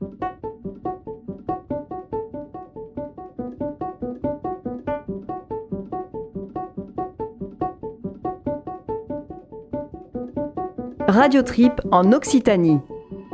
Radio Trip en Occitanie.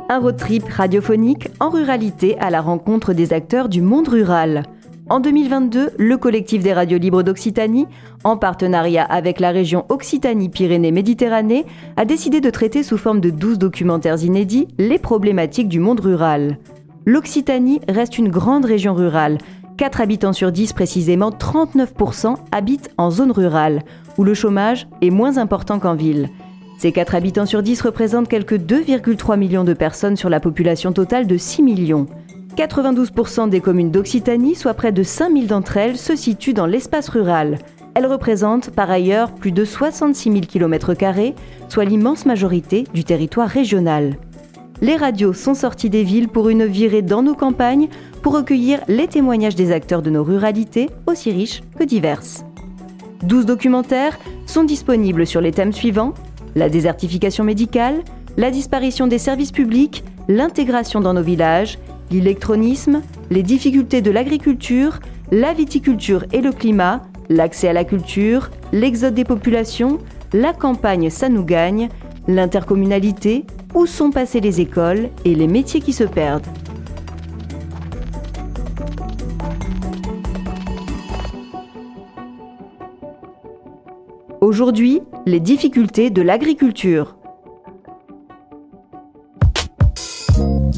Un road trip radiophonique en ruralité à la rencontre des acteurs du monde rural. En 2022, le collectif des radios libres d'Occitanie, en partenariat avec la région Occitanie-Pyrénées-Méditerranée, a décidé de traiter sous forme de 12 documentaires inédits les problématiques du monde rural. L'Occitanie reste une grande région rurale. 4 habitants sur 10 précisément, 39% habitent en zone rurale, où le chômage est moins important qu'en ville. Ces 4 habitants sur 10 représentent quelques 2,3 millions de personnes sur la population totale de 6 millions. 92% des communes d'Occitanie, soit près de 5000 d'entre elles, se situent dans l'espace rural. Elles représentent par ailleurs plus de 66 000 km, soit l'immense majorité du territoire régional. Les radios sont sorties des villes pour une virée dans nos campagnes pour recueillir les témoignages des acteurs de nos ruralités, aussi riches que diverses. 12 documentaires sont disponibles sur les thèmes suivants la désertification médicale, la disparition des services publics, l'intégration dans nos villages, l'électronisme, les difficultés de l'agriculture, la viticulture et le climat, l'accès à la culture, l'exode des populations, la campagne ça nous gagne, l'intercommunalité, où sont passées les écoles et les métiers qui se perdent. Aujourd'hui, les difficultés de l'agriculture.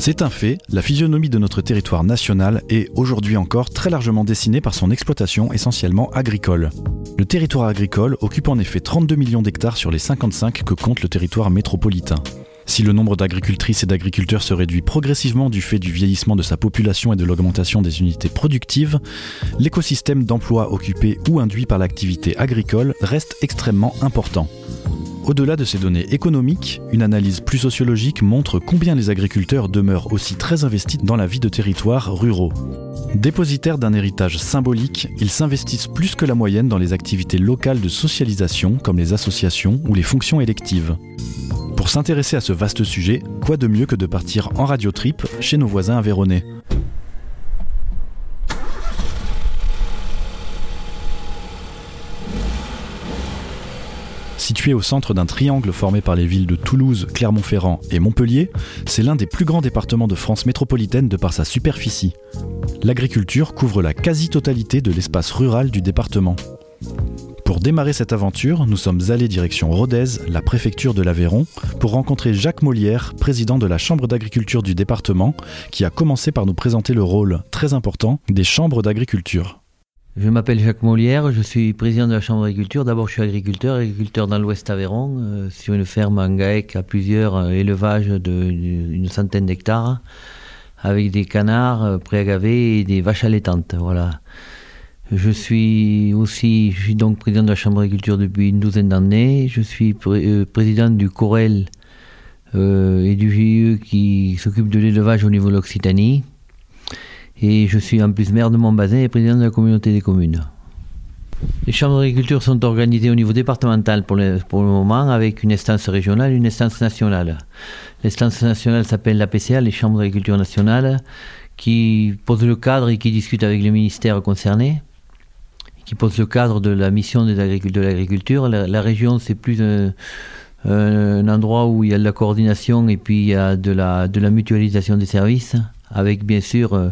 C'est un fait, la physionomie de notre territoire national est aujourd'hui encore très largement dessinée par son exploitation essentiellement agricole. Le territoire agricole occupe en effet 32 millions d'hectares sur les 55 que compte le territoire métropolitain. Si le nombre d'agricultrices et d'agriculteurs se réduit progressivement du fait du vieillissement de sa population et de l'augmentation des unités productives, l'écosystème d'emplois occupés ou induits par l'activité agricole reste extrêmement important. Au-delà de ces données économiques, une analyse plus sociologique montre combien les agriculteurs demeurent aussi très investis dans la vie de territoires ruraux. Dépositaires d'un héritage symbolique, ils s'investissent plus que la moyenne dans les activités locales de socialisation comme les associations ou les fonctions électives. Pour s'intéresser à ce vaste sujet, quoi de mieux que de partir en radio trip chez nos voisins avéronnais Situé au centre d'un triangle formé par les villes de Toulouse, Clermont-Ferrand et Montpellier, c'est l'un des plus grands départements de France métropolitaine de par sa superficie. L'agriculture couvre la quasi-totalité de l'espace rural du département. Pour démarrer cette aventure, nous sommes allés direction Rodez, la préfecture de l'Aveyron, pour rencontrer Jacques Molière, président de la Chambre d'agriculture du département, qui a commencé par nous présenter le rôle très important des chambres d'agriculture. Je m'appelle Jacques Molière, je suis président de la Chambre d'agriculture. D'abord, je suis agriculteur, agriculteur dans l'Ouest Aveyron, euh, sur une ferme en GAEC à plusieurs euh, élevages d'une centaine d'hectares, avec des canards euh, préagavés et des vaches allaitantes. Voilà. Je suis aussi, je suis donc président de la Chambre d'agriculture depuis une douzaine d'années. Je suis président du Corel et du GIE qui s'occupe de l'élevage au niveau de l'Occitanie. Et je suis en plus maire de Montbazin et président de la communauté des communes. Les chambres d'agriculture sont organisées au niveau départemental pour le, pour le moment avec une instance régionale et une instance nationale. L'instance nationale s'appelle la PCA, les chambres d'agriculture nationales, qui pose le cadre et qui discute avec les ministères concernés, qui pose le cadre de la mission des de l'agriculture. La, région, c'est plus un, un, endroit où il y a de la coordination et puis il y a de la, de la mutualisation des services avec bien sûr euh,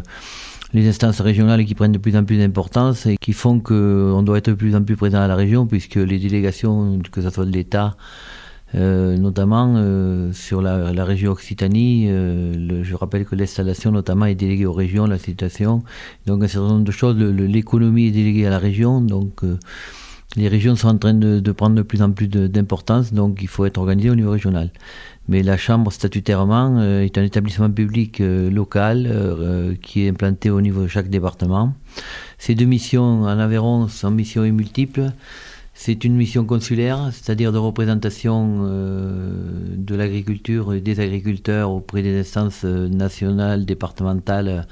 les instances régionales qui prennent de plus en plus d'importance et qui font qu'on doit être de plus en plus présent à la région, puisque les délégations, que ce soit de l'État, euh, notamment euh, sur la, région Occitanie, je rappelle que l'installation notamment est déléguée aux régions, la situation. Donc un certain nombre de choses, l'économie est déléguée à la région, donc les régions sont en train de, de prendre de plus en plus d'importance, donc il faut être organisé au niveau régional. Mais la Chambre, statutairement, euh, est un établissement public euh, local euh, qui est implanté au niveau de chaque département. Ces deux missions en Aveyron sont missions multiples. C'est une mission consulaire, c'est-à-dire de représentation de l'agriculture et des agriculteurs auprès des instances nationales, départementales,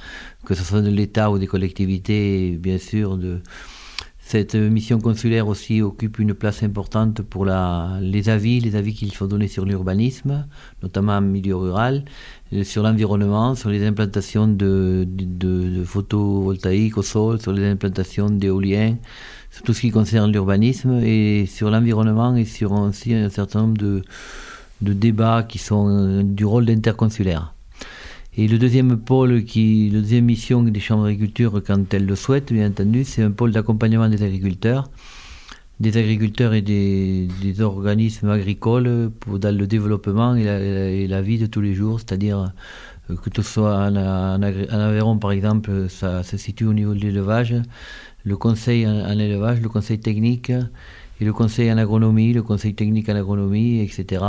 que ce soit de l'État ou des collectivités, bien sûr de Cette mission consulaire aussi occupe une place importante pour la, les avis, les avis qu'il faut donner sur l'urbanisme, notamment en milieu rural, euh, sur l'environnement, sur les implantations de, de, photovoltaïques au sol, sur les implantations d'éoliens, sur tout ce qui concerne l'urbanisme et sur l'environnement et sur aussi un certain nombre de, de débats qui sont euh, du rôle d'interconsulaire. Et le deuxième pôle, qui, la deuxième mission des chambres d'agriculture, quand elles le souhaitent, bien entendu, c'est un pôle d'accompagnement des agriculteurs, des agriculteurs et des, organismes agricoles pour, dans le développement et la, vie de tous les jours, c'est-à-dire euh, que ce soit en, Aveyron, par exemple, ça se situe au niveau de l'élevage, le conseil en, élevage, le conseil technique et le conseil en agronomie, le conseil technique en agronomie, etc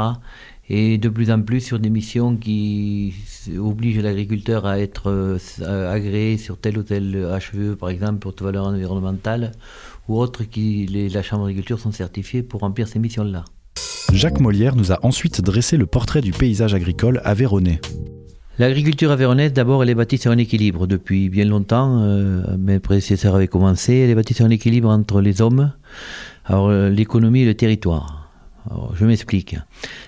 et de plus en plus sur des missions qui obligent l'agriculteur à être euh, agréé sur tel ou tel HVE, par exemple, pour toute valeur environnementale, ou autres qui, les, la Chambre d'agriculture sont certifiées pour remplir ces missions-là. Jacques Molière nous a ensuite dressé le portrait du paysage agricole aveyronnais. L'agriculture avéronnaise, d'abord, elle est bâtie sur un équilibre. Depuis bien longtemps, euh, mes prédécesseurs avaient commencé, elle est bâtie sur un équilibre entre les hommes, alors euh, l'économie et le territoire je m'explique.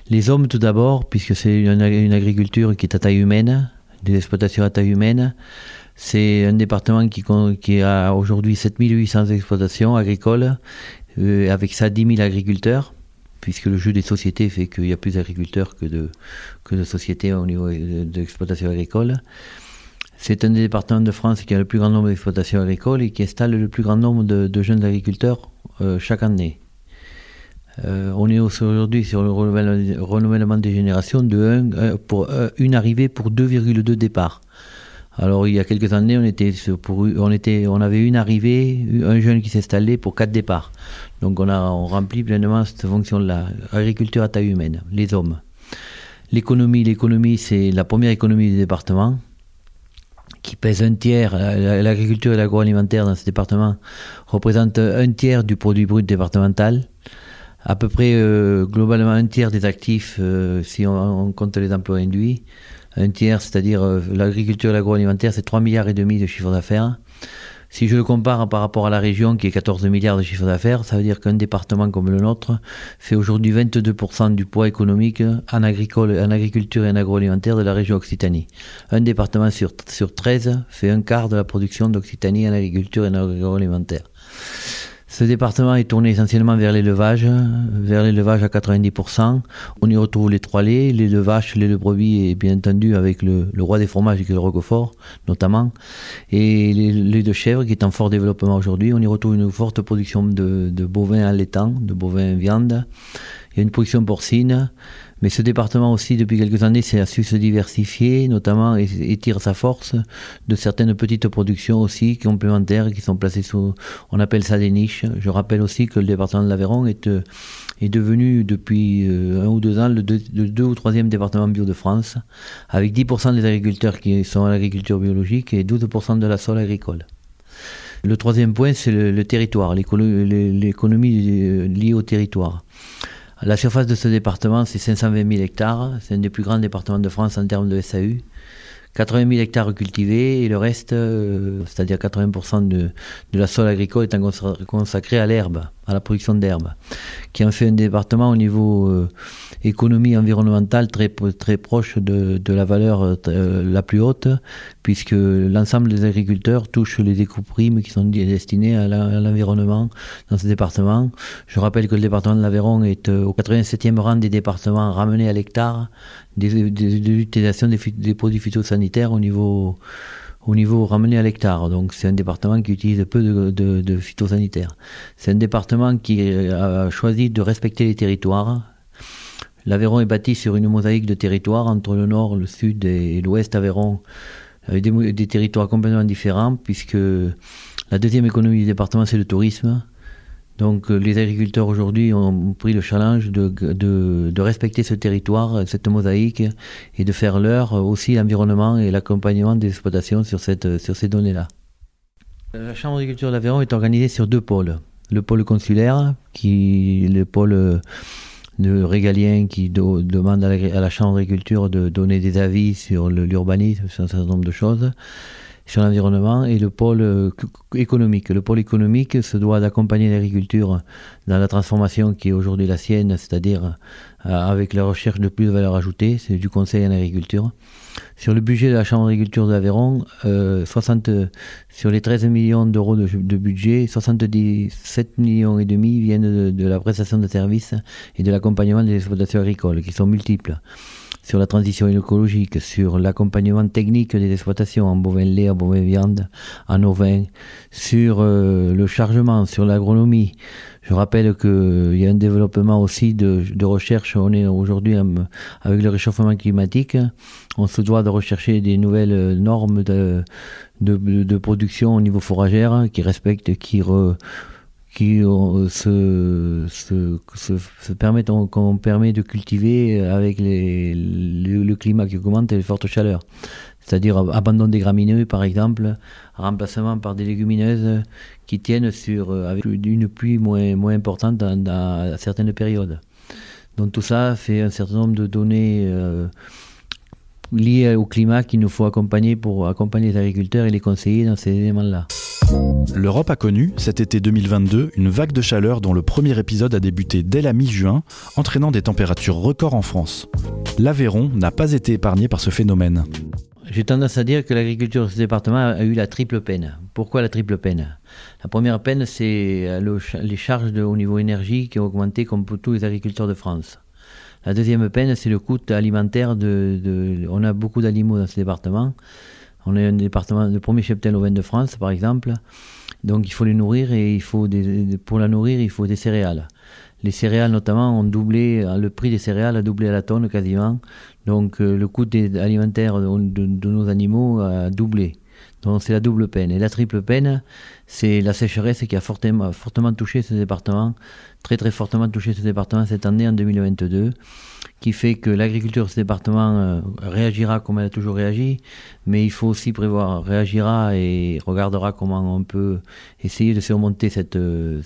Les hommes, tout d'abord, puisque c'est une, agriculture qui est à taille humaine, des exploitations à taille humaine. C'est un département qui, qui a aujourd'hui 7800 exploitations agricoles, euh, avec ça 10 000 agriculteurs, puisque le jeu des sociétés fait qu'il y a plus d'agriculteurs que de, sociétés au niveau d'exploitation agricole. C'est un des départements de France qui a le plus grand nombre d'exploitations agricoles et qui installe le plus grand nombre de, jeunes agriculteurs euh, chaque année. Euh, on est aujourd'hui sur le renouvellement des générations de euh, pour, euh, une arrivée pour 2,2 départs. Alors il y a quelques années, on était, on avait une arrivée, un jeune qui s'installait pour quatre départs. Donc on a on remplit pleinement cette fonction-là. Agriculture à taille humaine, les hommes. L'économie, l'économie, c'est la première économie du département qui pèse un tiers. L'agriculture et l'agroalimentaire dans ce département représentent un tiers du produit brut départemental à peu près euh, globalement un tiers des actifs, euh, si on, compte les emplois induits, un tiers, c'est-à-dire euh, l'agriculture et l'agroalimentaire, c'est 3 milliards et demi de chiffre d'affaires. Si je le compare par rapport à la région qui est 14 milliards de chiffre d'affaires, ça veut dire qu'un département comme le nôtre fait aujourd'hui 22% du poids économique en, agricole, en agriculture et en agroalimentaire de la région Occitanie. Un département sur, sur 13 fait un quart de la production d'Occitanie en agriculture et en agroalimentaire. Ce département est tourné essentiellement vers l'élevage, vers l'élevage à 90%. On y retrouve les trois laits, les de vaches, les de brebis et bien entendu avec le, roi des fromages qui est le Roquefort notamment, et les, les de chèvres qui est en fort développement aujourd'hui. On y retrouve une forte production de, de bovins allaitants, de bovins viande. Il y a une production porcine. Mais ce département aussi, depuis quelques années, s'est su se diversifier, notamment, et, tire sa force de certaines petites productions aussi complémentaires qui sont placées sous, on appelle ça des niches. Je rappelle aussi que le département de l'Aveyron est, euh, est devenu depuis euh, un ou deux ans le deux, ou troisième département bio de France, avec 10% des agriculteurs qui sont à l'agriculture biologique et 12% de la sol agricole. Le troisième point, c'est le, le territoire, l'économie euh, liée au territoire. La surface de ce département, c'est 520 000 hectares. C'est un des plus grands départements de France en termes de SAU. 80 000 hectares cultivés et le reste, euh, c'est-à-dire 80% de, la sol agricole est consacré à l'herbe, à la production d'herbe, qui en fait un département au niveau euh, économie environnementale très, très proche de, de la valeur euh, la plus haute, puisque l'ensemble des agriculteurs touchent les découpes-primes qui sont destinées à l'environnement dans ce département. Je rappelle que le département de l'Aveyron est au 87e rang des départements ramenés à l'hectare de l'utilisation des, produits phytosanitaires au niveau, au niveau ramené à l'hectare. Donc c'est un département qui utilise peu de phytosanitaires. C'est un département qui a choisi de respecter les territoires. L'Aveyron est bâti sur une mosaïque de territoires entre le nord, le sud et l'ouest Aveyron, avec des, territoires complètement différents, puisque la deuxième économie du département, c'est le tourisme. Donc euh, les agriculteurs aujourd'hui ont pris le challenge de, de, de, respecter ce territoire, cette mosaïque, et de faire leur aussi l'environnement et l'accompagnement des exploitations sur, sur ces données-là. La Chambre d'agriculture d'Aveyron est organisée sur deux pôles. Le pôle consulaire, qui est le pôle euh, de régalien qui demande à la, à la Chambre d'agriculture de donner des avis sur l'urbanisme, sur un certain nombre de choses sur l'environnement et le pôle euh, économique. Le pôle économique se doit d'accompagner l'agriculture dans la transformation qui est aujourd'hui la sienne, c'est-à-dire euh, avec la recherche de plus de valeur ajoutée, c'est du conseil en agriculture. Sur le budget de la Chambre d'agriculture d'Aveyron, euh, 60, sur les 13 millions d'euros de, budget, 77 millions et demi viennent de la prestation de services et de l'accompagnement des exploitations agricoles, qui sont multiples sur la transition écologique, sur l'accompagnement technique des exploitations en bovin lait, en bovin viande, en ovin, sur euh, le chargement, sur l'agronomie. Je rappelle qu'il y a un développement aussi de, recherche. On est aujourd'hui avec le réchauffement climatique. On se doit de rechercher des nouvelles normes de, production au niveau fourragère qui respectent, qui re, qui se, se, se, permettent, qu'on permet de cultiver avec les, le, climat qui augmente et les fortes chaleurs. C'est-à-dire abandon des gramineux, par exemple, remplacement par des légumineuses qui tiennent sur, avec une pluie moins, moins importante à certaines périodes. Donc tout ça fait un certain nombre de données euh, liées au climat qu'il nous faut accompagner pour accompagner les agriculteurs et les conseiller dans ces éléments-là. L'Europe a connu, cet été 2022, une vague de chaleur dont le premier épisode a débuté dès la mi-juin, entraînant des températures records en France. L'Aveyron n'a pas été épargné par ce phénomène. J'ai tendance à dire que l'agriculture de ce département a eu la triple peine. Pourquoi la triple peine? La première peine, c'est euh, les charges de, au niveau énergie qui ont augmenté comme pour tous les agriculteurs de France. La deuxième peine, c'est le coût alimentaire. On a beaucoup d'animaux dans ce département. On est un département de premier cheptel au vin de France, par exemple. Donc il faut les nourrir et pour la nourrir, il faut des céréales. Les céréales notamment ont doublé, le prix des céréales a doublé à la tonne quasiment. Donc euh, le coût alimentaire de, nos animaux a doublé. Donc c'est la double peine. Et la triple peine, c'est la sécheresse qui a fortement, fortement touché ce département, très très fortement touché ce département cette année en 2022 qui fait que l'agriculture de ce département euh, réagira comme elle a toujours réagi, mais il faut aussi prévoir, réagira et regardera comment on peut essayer de surmonter cette, euh,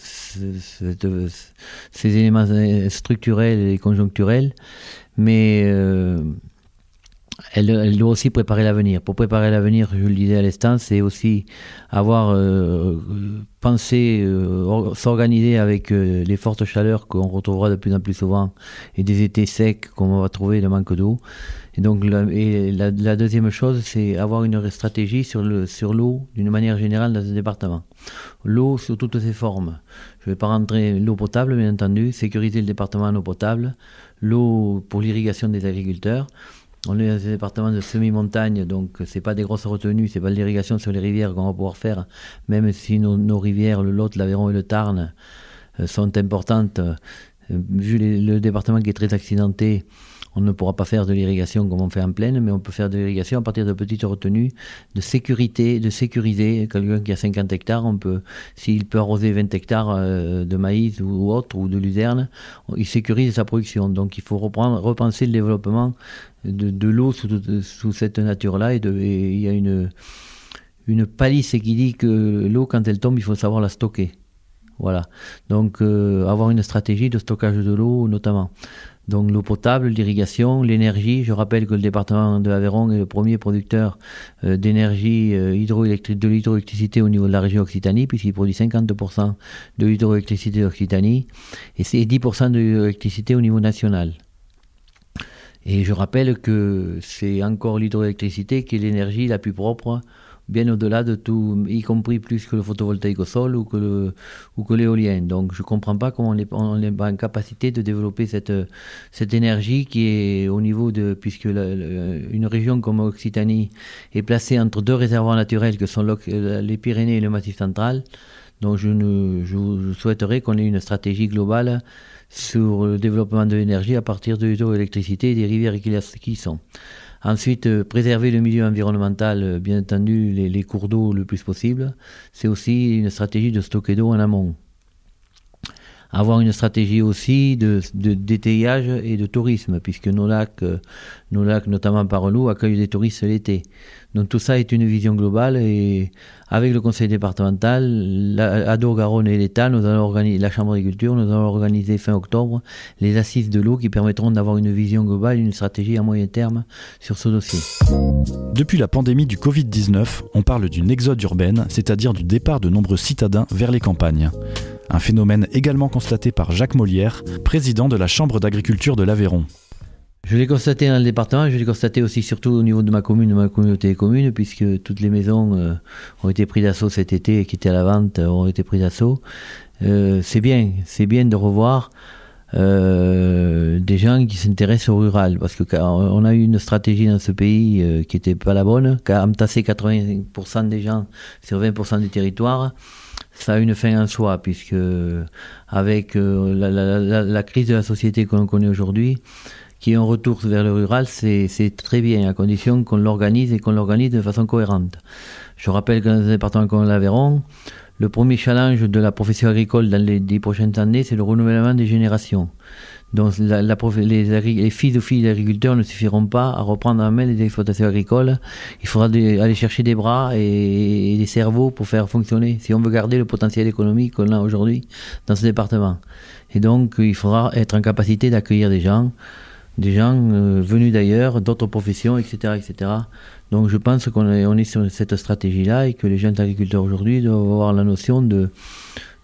ces éléments structurels et conjoncturels. Mais euh, elle, doit aussi préparer l'avenir. Pour préparer l'avenir, je le disais à l'instant, c'est aussi avoir euh, pensé, euh, s'organiser avec euh, les fortes chaleurs qu'on retrouvera de plus en plus souvent et des étés secs qu'on va trouver, le manque d'eau. Et donc, la, deuxième chose, c'est avoir une stratégie sur l'eau d'une manière générale dans ce département. L'eau sous toutes ses formes. Je ne vais pas rentrer l'eau potable, bien entendu, sécuriser le département en eau potable, l'eau pour l'irrigation des agriculteurs on est dans un département de semi-montagne, donc c'est pas des grosses retenues, c'est pas de l'irrigation sur les rivières qu'on va pouvoir faire, même si nos, rivières, le Lot, l'Aveyron et le Tarn, euh, sont importantes. Euh, vu le département qui est très accidenté, on ne pourra pas faire de l'irrigation comme on fait en plaine, mais on peut faire de l'irrigation à partir de petites retenues, de sécurité, de sécuriser. Quelqu'un qui a 50 hectares, s'il peut arroser 20 hectares euh, de maïs ou autre, ou de luzerne, il sécurise sa production. Donc il faut reprendre, repenser le développement de, l'eau sous, cette nature-là. Et, il y a une, une palisse qui dit que l'eau, quand elle tombe, il faut savoir la stocker. Voilà. Donc, euh, avoir une stratégie de stockage de l'eau, notamment. Donc, l'eau potable, l'irrigation, l'énergie. Je rappelle que le département de Aveyron est le premier producteur euh, d'énergie euh, hydroélectrique, de l'hydroélectricité au niveau de la région Occitanie, puisqu'il produit 50% de l'hydroélectricité d'Occitanie et c'est 10% de l'hydroélectricité au niveau national. Et je rappelle que c'est encore l'hydroélectricité qui est l'énergie la plus propre, bien au-delà de tout, y compris plus que le photovoltaïque au sol ou que, l'éolien. Donc je ne comprends pas comment on n'est pas en capacité de développer cette, cette énergie qui est au niveau de, puisque une région comme Occitanie est placée entre deux réservoirs naturels que sont les Pyrénées et le Massif central. Donc je, ne, je souhaiterais qu'on ait une stratégie globale sur le développement de l'énergie à partir de l'hydroélectricité et des rivières qui y sont. Ensuite, euh, préserver le milieu environnemental, euh, bien entendu, les, cours d'eau le plus possible. C'est aussi une stratégie de stocker d'eau en amont. Avoir une stratégie aussi de, d'étayage et de tourisme, puisque nos lacs, nos lacs notamment par loup, accueillent des touristes l'été. Donc tout ça est une vision globale et avec le conseil départemental, la, Ado, Garonne et l'État, la Chambre d'agriculture, nous allons organiser fin octobre les assises de l'eau qui permettront d'avoir une vision globale, une stratégie à moyen terme sur ce dossier. Depuis la pandémie du Covid-19, on parle d'une exode urbaine, c'est-à-dire du départ de nombreux citadins vers les campagnes. Un phénomène également constaté par Jacques Molière, président de la Chambre d'agriculture de l'Aveyron. Je l'ai constaté dans le département, je l'ai constaté aussi surtout au niveau de ma commune, de ma communauté des communes, puisque toutes les maisons euh, ont été prises d'assaut cet été et qui étaient à la vente euh, ont été prises d'assaut. Euh, c'est bien, c'est bien de revoir des gens qui s'intéressent au rural, parce que a eu une stratégie dans ce pays qui n'était pas la bonne, qui a entassé 80% des gens sur 20% du territoire ça a une fin en soi, puisque avec la, la, la, crise de la société que l'on connaît aujourd'hui, qui est un retour vers le rural, c'est très bien, à condition qu'on l'organise et qu'on l'organise de façon cohérente. Je rappelle que dans un département comme l'Aveyron, le premier challenge de la profession agricole dans les dix prochaines années, c'est le renouvellement des générations. Donc les, les, filles ou filles d'agriculteurs ne suffiront pas à reprendre en main les exploitations agricoles. Il faudra aller chercher des bras et, des cerveaux pour faire fonctionner, si on veut garder le potentiel économique qu'on a aujourd'hui dans ce département. Et donc il faudra être en capacité d'accueillir des gens des gens euh, venus d'ailleurs, d'autres professions, etc., etc. Donc je pense qu'on est, est sur cette stratégie-là et que les jeunes agriculteurs aujourd'hui doivent avoir la notion de,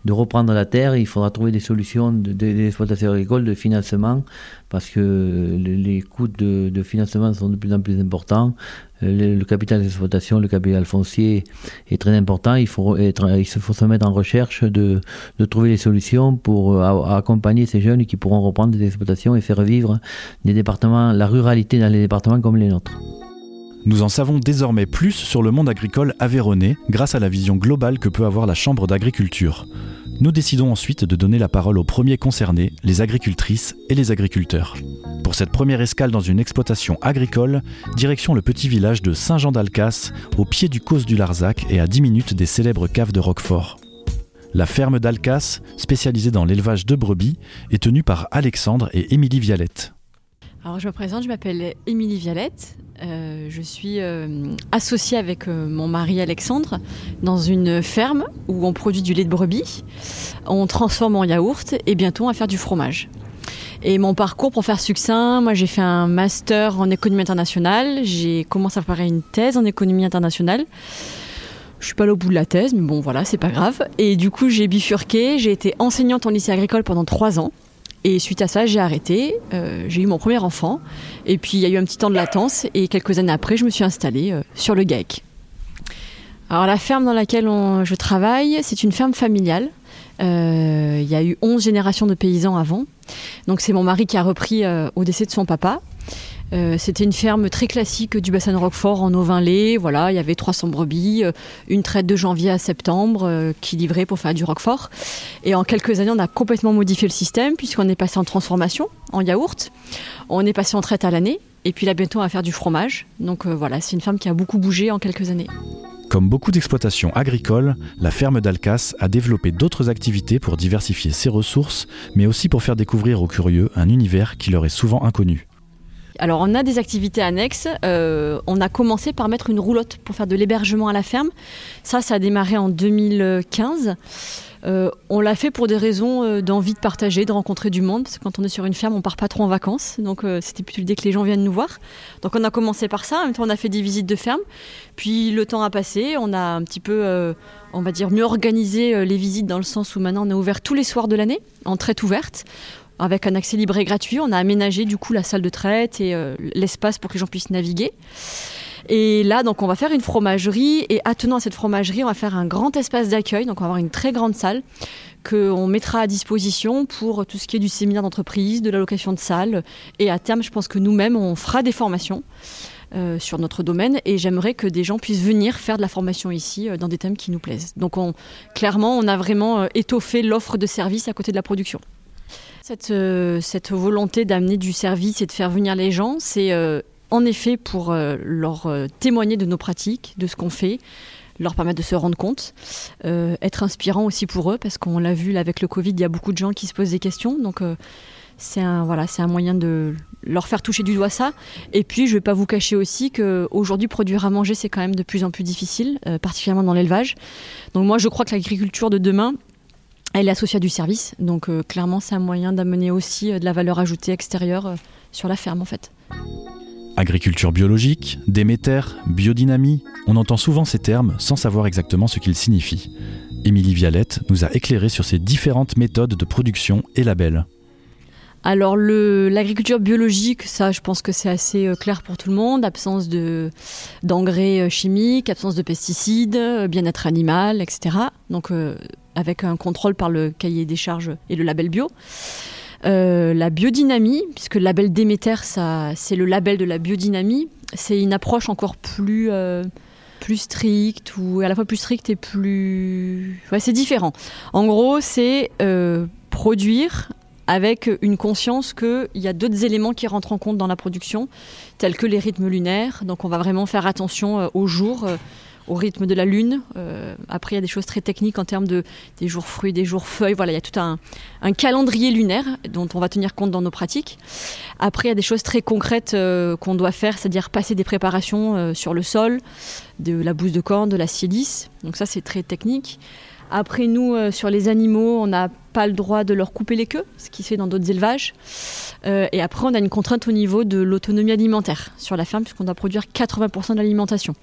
de reprendre la terre. Il faudra trouver des solutions d'exploitation de, agricole, de financement, parce que les, coûts de, financement sont de plus en plus importants. Euh, le, capital d'exploitation, le capital foncier est très important. Il faut, se mettre en recherche de, de trouver des solutions pour euh, accompagner ces jeunes qui pourront reprendre des exploitations et faire vivre des départements, la ruralité dans les départements comme les nôtres. Nous en savons désormais plus sur le monde agricole aveyronnais grâce à la vision globale que peut avoir la Chambre d'agriculture. Nous décidons ensuite de donner la parole aux premiers concernés, les agricultrices et les agriculteurs. Pour cette première escale dans une exploitation agricole, direction le petit village de Saint-Jean-d'Alcasse, au pied du Causse du Larzac et à 10 minutes des célèbres caves de Roquefort. La ferme d'Alcasse, spécialisée dans l'élevage de brebis, est tenue par Alexandre et Émilie Vialette. Alors je me présente, je m'appelle Émilie Vialette. Euh, je suis euh, associée avec euh, mon mari Alexandre dans une ferme où on produit du lait de brebis, on transforme en yaourt et bientôt on va faire du fromage. Et mon parcours, pour faire succinct, moi j'ai fait un master en économie internationale, j'ai commencé à préparer une thèse en économie internationale. Je suis pas allée au bout de la thèse, mais bon voilà, c'est pas grave. Et du coup j'ai bifurqué, j'ai été enseignante en lycée agricole pendant trois ans. Et suite à ça, j'ai arrêté. Euh, j'ai eu mon premier enfant. Et puis, il y a eu un petit temps de latence. Et quelques années après, je me suis installée euh, sur le GAEC. Alors, la ferme dans laquelle je travaille, c'est une ferme familiale. Euh, il y a eu 11 générations de paysans avant. Donc, c'est mon mari qui a repris au décès de son papa. Euh, c'était une ferme très classique du bassin de Roquefort en ovin lait. Voilà, il y avait 300 brebis, euh, une traite de janvier à septembre euh, qui livrait pour faire du Roquefort. Et en quelques années, on a complètement modifié le système puisqu'on est passé en transformation, en yaourt. On est passé en traite à l'année. Et puis là, bientôt, on va faire du fromage. Donc voilà, c'est une ferme qui a beaucoup bougé en quelques années. Comme beaucoup d'exploitations agricoles, la ferme d'Alcasse a développé d'autres activités pour diversifier ses ressources, mais aussi pour faire découvrir aux curieux un univers qui leur est souvent inconnu. Alors on a des activités annexes. Euh, on a commencé par mettre une roulotte pour faire de l'hébergement à la ferme. Ça, ça a démarré en 2015. Euh, on l'a fait pour des raisons euh, d'envie de partager, de rencontrer du monde. Parce que quand on est sur une ferme, on part pas trop en vacances. Donc c'était plutôt l'idée que les gens viennent nous voir. Donc on a commencé par ça. En même temps, on a fait des visites de ferme. Puis le temps a passé. On a un petit peu, on va dire, mieux organisé les visites dans le sens où maintenant on est ouvert tous les soirs de l'année, en traite ouverte avec un accès libre et gratuit. On a aménagé du coup la salle de traite et euh, l'espace pour que les gens puissent naviguer. Et là, donc, on va faire une fromagerie et attenant à cette fromagerie, on va faire un grand espace d'accueil. Donc, on va avoir une très grande salle qu'on mettra à disposition pour tout ce qui est du séminaire d'entreprise, de la location de salle. Et à terme, je pense que nous-mêmes, on fera des formations. Euh, sur notre domaine et j'aimerais que des gens puissent venir faire de la formation ici euh, dans des thèmes qui nous plaisent. Donc on, clairement, on a vraiment étoffé l'offre de services à côté de la production. Euh, cette, volonté d'amener du service et de faire venir les gens, c'est euh, en effet pour euh, leur témoigner de nos pratiques, de ce qu'on fait, leur permettre de se rendre compte, être inspirant aussi pour eux, parce qu'on l'a vu avec le Covid, il y a beaucoup de gens qui se posent des questions. Donc c'est un, voilà, c'est un moyen de leur faire toucher du doigt ça. Et puis, je ne vais pas vous cacher aussi qu'aujourd'hui, produire à manger, c'est quand même de plus en plus difficile, particulièrement dans l'élevage. Donc moi, je crois que l'agriculture de demain, elle est associée à du service. Donc euh, clairement, c'est un moyen d'amener aussi euh, de la valeur ajoutée extérieure sur la ferme, en fait. Agriculture biologique, Déméter, biodynamie, on entend souvent ces termes sans savoir exactement ce qu'ils signifient. Émilie Vialette nous a éclairé sur ces différentes méthodes de production et labels. Alors l'agriculture biologique, ça je pense que c'est assez euh, clair pour tout le monde. Absence de d'engrais euh, chimiques, absence de pesticides, euh, bien-être animal, etc. Donc avec un contrôle par le cahier des charges et le label bio. la biodynamie, puisque le label Déméter, c'est le label de la biodynamie, c'est une approche encore plus, plus stricte, ou à la fois plus stricte et plus... C'est différent. En gros, c'est produire avec une conscience qu'il y a d'autres éléments qui rentrent en compte dans la production, tels que les rythmes lunaires. Donc on va vraiment faire attention euh, au jour, euh, au rythme de la lune. Euh, après, il y a des choses très techniques en termes de des jours fruits, des jours feuilles. Voilà, il y a tout un, calendrier lunaire dont on va tenir compte dans nos pratiques. Après, il y a des choses très concrètes qu'on doit faire, c'est-à-dire passer des préparations sur le sol, de la bouse de corne, de la silice. Donc ça, c'est très technique. Après, nous, euh, sur les animaux, on n'a pas le droit de leur couper les queues, ce qui se fait dans d'autres élevages. Euh, et après, on a une contrainte au niveau de l'autonomie alimentaire sur la ferme, puisqu'on doit produire 80% de l'alimentation.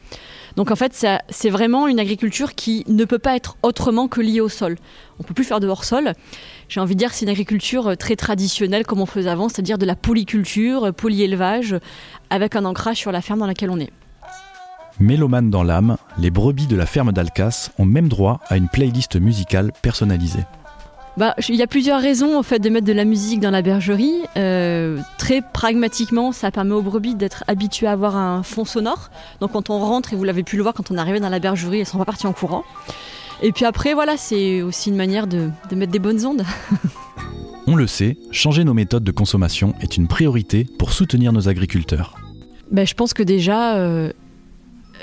Donc en fait, c'est vraiment une agriculture qui ne peut pas être autrement que liée au sol. On ne peut plus faire de hors-sol. J'ai envie de dire que c'est une agriculture euh, très traditionnelle comme on faisait avant, c'est-à-dire de la polyculture, polyélevage, avec un ancrage sur la ferme dans laquelle on est. Mélomane dans l'âme, les brebis de la ferme d'Alcas ont même droit à une playlist musicale personnalisée. Bah, il y a plusieurs raisons au fait de mettre de la musique dans la bergerie. Euh, très pragmatiquement, ça permet aux brebis d'être habituées à avoir un fond sonore. Donc quand on rentre, et vous l'avez pu le voir quand on est arrivé dans la bergerie, elles sont pas parties en courant. Et puis après, voilà, c'est aussi une manière de, mettre des bonnes ondes. on le sait, changer nos méthodes de consommation est une priorité pour soutenir nos agriculteurs. Ben, je pense que déjà, euh,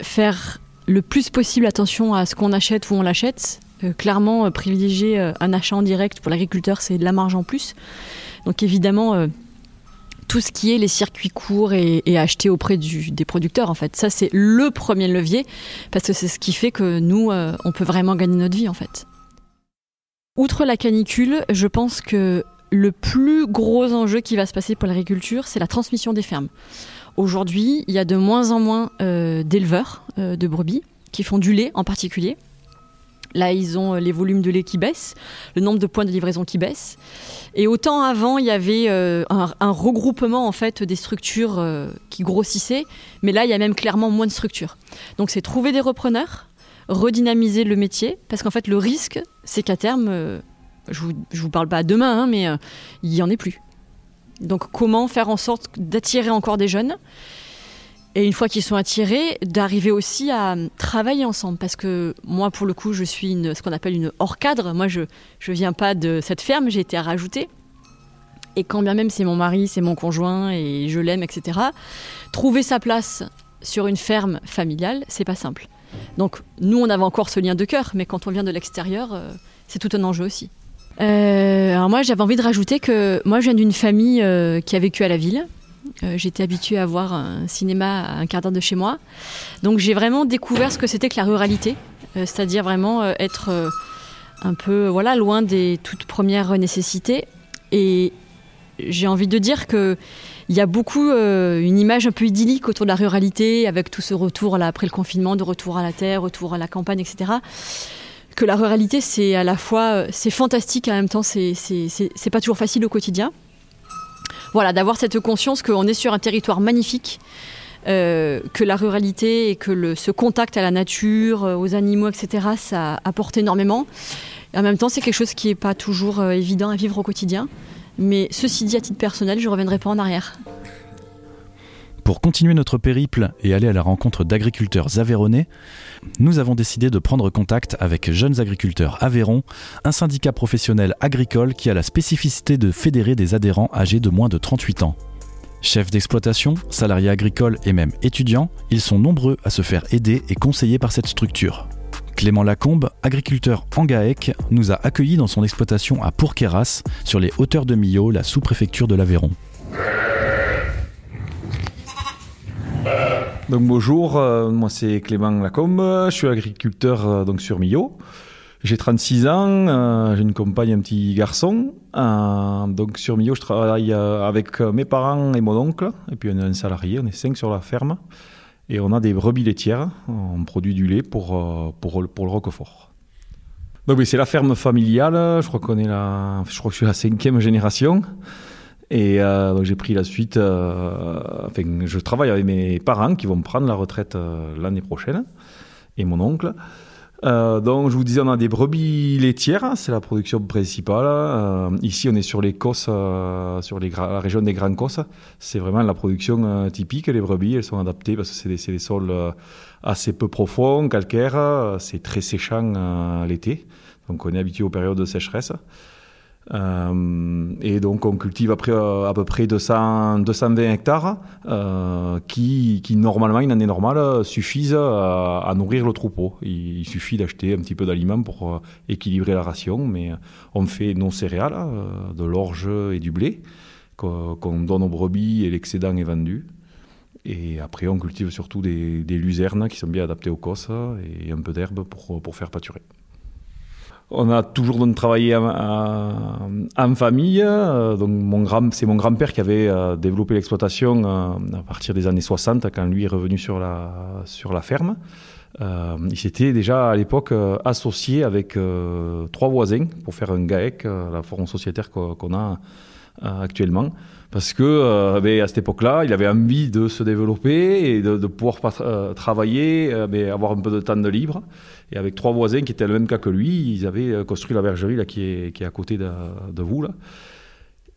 faire le plus possible attention à ce qu'on achète, où on l'achète. Euh, clairement, euh, privilégier euh, un achat en direct pour l'agriculteur, c'est de la marge en plus. Donc évidemment, tout ce qui est les circuits courts et, acheter auprès des producteurs, en fait, ça c'est le premier levier parce que c'est ce qui fait que nous, on peut vraiment gagner notre vie, en fait. Outre la canicule, je pense que le plus gros enjeu qui va se passer pour l'agriculture, c'est la transmission des fermes. Aujourd'hui, il y a de moins en moins d'éleveurs de brebis qui font du lait en particulier. Là, ils ont euh, les volumes de lait qui baissent, le nombre de points de livraison qui baisse. Et autant avant, il y avait un, regroupement en fait des structures qui grossissaient, mais là, il y a même clairement moins de structures. Donc, c'est trouver des repreneurs, redynamiser le métier, parce qu'en fait, le risque, c'est qu'à terme, je vous, vous parle pas demain, hein, mais il y en ait plus. Donc comment faire en sorte d'attirer encore des jeunes et une fois qu'ils sont attirés, d'arriver aussi à travailler ensemble. Parce que moi, pour le coup, je suis ce qu'on appelle une hors cadre. Moi, je ne viens pas de cette ferme, j'ai été à rajouter. Et quand bien même c'est mon mari, c'est mon conjoint et je l'aime, etc., trouver sa place sur une ferme familiale, c'est pas simple. Donc nous, on avait encore ce lien de cœur, mais quand on vient de l'extérieur, euh, c'est tout un enjeu aussi. Euh, alors moi, j'avais envie de rajouter que moi, je viens d'une famille euh, qui a vécu à la ville. Euh, j'étais habituée à voir un cinéma à un quart d'heure de chez moi. Donc j'ai vraiment découvert ce que c'était que la ruralité, c'est-à-dire vraiment être un peu voilà loin des toutes premières nécessités. Et j'ai envie de dire que il y a beaucoup une image un peu idyllique autour de la ruralité, avec tout ce retour là après le confinement, de retour à la terre, retour à la campagne, etc que la ruralité, c'est à la fois euh, c'est fantastique et en même temps, c'est pas toujours facile au quotidien. Voilà, d'avoir cette conscience qu'on est sur un territoire magnifique, euh, que la ruralité et que ce contact à la nature, euh, aux animaux, etc., ça apporte énormément. En même temps, c'est quelque chose qui n'est pas toujours évident à vivre au quotidien. Mais ceci dit, à titre personnel, je ne reviendrai pas en arrière. Pour continuer notre périple et aller à la rencontre d'agriculteurs aveyronnais, nous avons décidé de prendre contact avec Jeunes Agriculteurs Aveyron, un syndicat professionnel agricole qui a la spécificité de fédérer des adhérents âgés de moins de 38 ans. Chefs d'exploitation, salariés agricoles et même étudiants, ils sont nombreux à se faire aider et conseiller par cette structure. Clément Lacombe, agriculteur en GAEC, nous a accueillis dans son exploitation à Pourqueras, sur les hauteurs de Millau, la sous-préfecture de l'Aveyron. Bonjour, euh, moi c'est Clément Lacombe, je suis agriculteur euh, donc sur Millau. J'ai 36 ans, euh, j'ai une compagne, un petit garçon. donc sur Millau, je travaille avec mes parents et mon oncle, et puis on est un salarié, on est cinq sur la ferme. Et on a des brebis laitières, on produit du lait pour, le Roquefort. Donc c'est la ferme familiale, je crois qu'on est je crois que je suis la cinquième génération. Et euh, j'ai pris la suite. Euh, enfin, je travaille avec mes parents qui vont prendre la retraite euh, l'année prochaine et mon oncle. donc, je vous disais, on a des brebis laitières, c'est la production principale. ici, on est sur les Cosses, sur les la région des Grands Cosses. C'est vraiment la production typique. Les brebis, elles sont adaptées parce que c'est des, des, sols assez peu profonds, calcaires. C'est très séchant l'été. Donc, on est habitué aux périodes de sécheresse. Euh, et donc on cultive euh, à peu près 200, 220 hectares euh, qui, qui, normalement, une année normale, suffisent à, nourrir le troupeau. Il, suffit d'acheter un petit peu d'aliments pour équilibrer la ration, mais on fait nos céréales, de l'orge et du blé qu'on donne aux brebis et l'excédent est vendu. Et après, on cultive surtout des, luzernes qui sont bien adaptées aux cosses et un peu d'herbe pour faire pâturer. On a toujours donc travaillé en, famille. Euh, donc c'est mon grand-père qui avait euh, développé l'exploitation euh, à partir des années 60 quand lui est revenu sur la, ferme. il s'était déjà à l'époque associé avec trois voisins pour faire un GAEC, la forme sociétaire qu'on a actuellement parce que ben, à cette époque-là, il avait envie de se développer et de, pouvoir travailler, mais avoir un peu de temps de libre. Et avec trois voisins qui étaient le même cas que lui, ils avaient euh, construit la bergerie là, qui, est, qui est à côté de, vous. Là.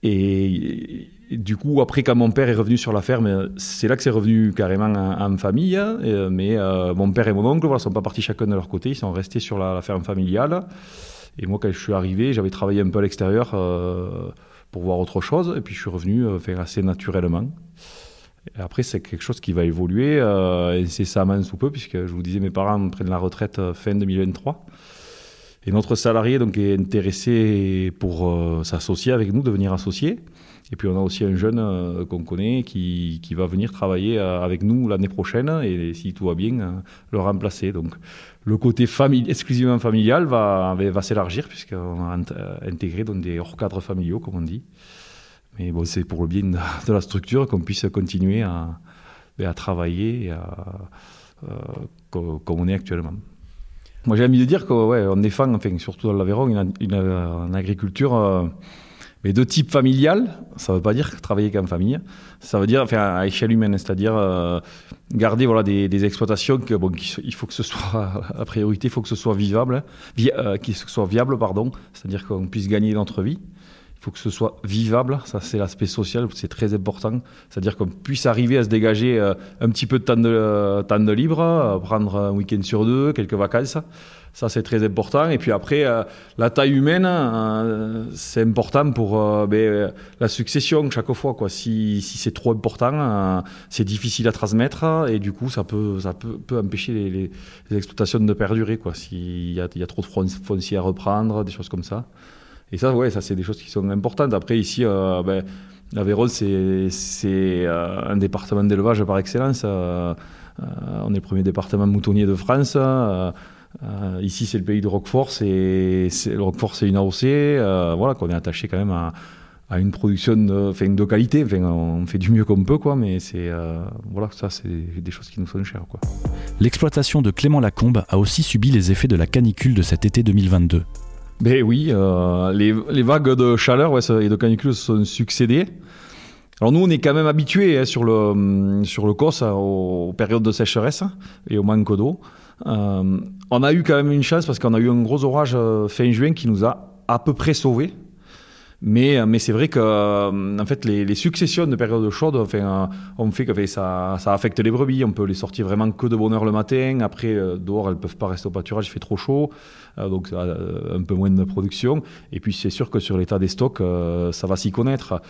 Et, du coup, après, quand mon père est revenu sur la ferme, c'est là que c'est revenu carrément en, famille. Hein. Euh, mais euh, mon père et mon oncle ne sont pas partis chacun de leur côté, ils sont restés sur la, ferme familiale. Et moi, quand je suis arrivé, j'avais travaillé un peu à l'extérieur pour voir autre chose. Et puis, je suis revenu faire assez naturellement après, c'est quelque chose qui va évoluer euh, incessamment sous peu, puisque je vous disais, mes parents prennent la retraite euh, fin 2023. Et notre salarié donc, est intéressé pour euh, s'associer avec nous, devenir associé. Et puis on a aussi un jeune euh, qu'on connaît qui, qui, va venir travailler avec nous l'année prochaine et si tout va bien, le remplacer. Donc le côté famille, exclusivement familial va, va, s'élargir puisqu'on a intégré donc, des hors cadres familiaux, comme on dit. Mais bon, c'est pour le bien de la structure qu'on puisse continuer à, ben, à travailler euh, comme, on est actuellement. Moi, j'ai envie de dire qu'on ouais, défend, surtout dans l'Aveyron, une, agriculture euh, mais de type familial. Ça ne veut pas dire travailler qu'en famille. Ça veut dire enfin, à échelle humaine, c'est-à-dire euh, garder voilà, des, exploitations que, il faut que ce soit, la priorité, il faut que ce soit vivable, hein, soit viable, pardon, c'est-à-dire qu'on puisse gagner notre vie faut que ce soit vivable. Ça, c'est l'aspect social, c'est très important. C'est-à-dire qu'on puisse arriver à se dégager euh, un petit peu de temps de, euh, temps libre, euh, prendre un week-end sur deux, quelques vacances. Ça, c'est très important. Et puis après, la taille humaine, c'est important pour ben, la succession chaque fois. Si, si c'est trop important, c'est difficile à transmettre et du coup, ça peut, ça peut, peut empêcher les, exploitations de perdurer. S'il y y a trop de foncier à reprendre, des choses comme ça. Et ça, ouais, ça c'est des choses qui sont importantes. Après, ici, euh, ben, l'Aveyron, c'est euh, un département d'élevage par excellence. Euh, euh, on est le premier département moutonnier de France. ici, c'est le pays de Roquefort. C'est, le Roquefort, c'est une AOC. voilà, qu'on est attaché quand même à, une production de, qualité. On fait du mieux qu'on peut, quoi, mais c'est voilà, ça, c'est des choses qui nous sont chères. Quoi. L'exploitation de Clément Lacombe a aussi subi les effets de la canicule de cet été 2022. Ben oui, euh, les, vagues de chaleur et de canicule se sont succédées. Alors nous, on est quand même habitués hein, sur, le, hum, sur le COS aux, périodes de sécheresse et au manque d'eau. Euh, on a eu quand même une chance parce qu'on a eu un gros orage euh, fin juin qui nous a à peu près sauvés. Mais, mais c'est vrai que en fait, les, les, successions de périodes chaudes enfin, on fait que ça, ça affecte les brebis. On peut les sortir vraiment que de bonne heure le matin. Après, dehors, elles peuvent pas rester au pâturage, il fait trop chaud. donc, un peu moins de production. Et puis, c'est sûr que sur l'état des stocks, ça va s'y connaître.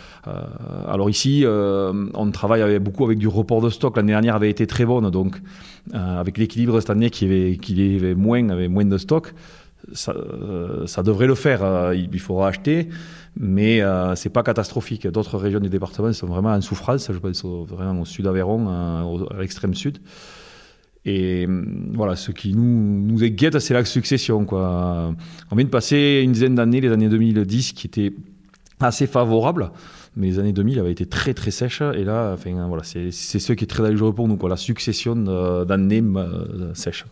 alors ici, on travaille avec, beaucoup avec du report de stock. L'année dernière avait été très bonne. Donc, avec l'équilibre cette année qui avait, qui avait moins, avait moins de stock, ça, euh, ça devrait le faire. Euh, il, faudra acheter, mais euh, c'est pas catastrophique. D'autres régions du département sont vraiment en souffrance. Je pense vraiment au sud d'Aveyron, à l'extrême sud. Et voilà, ce qui nous, nous inquiète, c'est la succession. Quoi. On vient de passer une dizaine d'années, les années 2010, qui étaient assez favorables mais les années 2000 avaient été très très sèches et là voilà c'est ce qui est très dangereux pour nous quoi la succession d'années sèches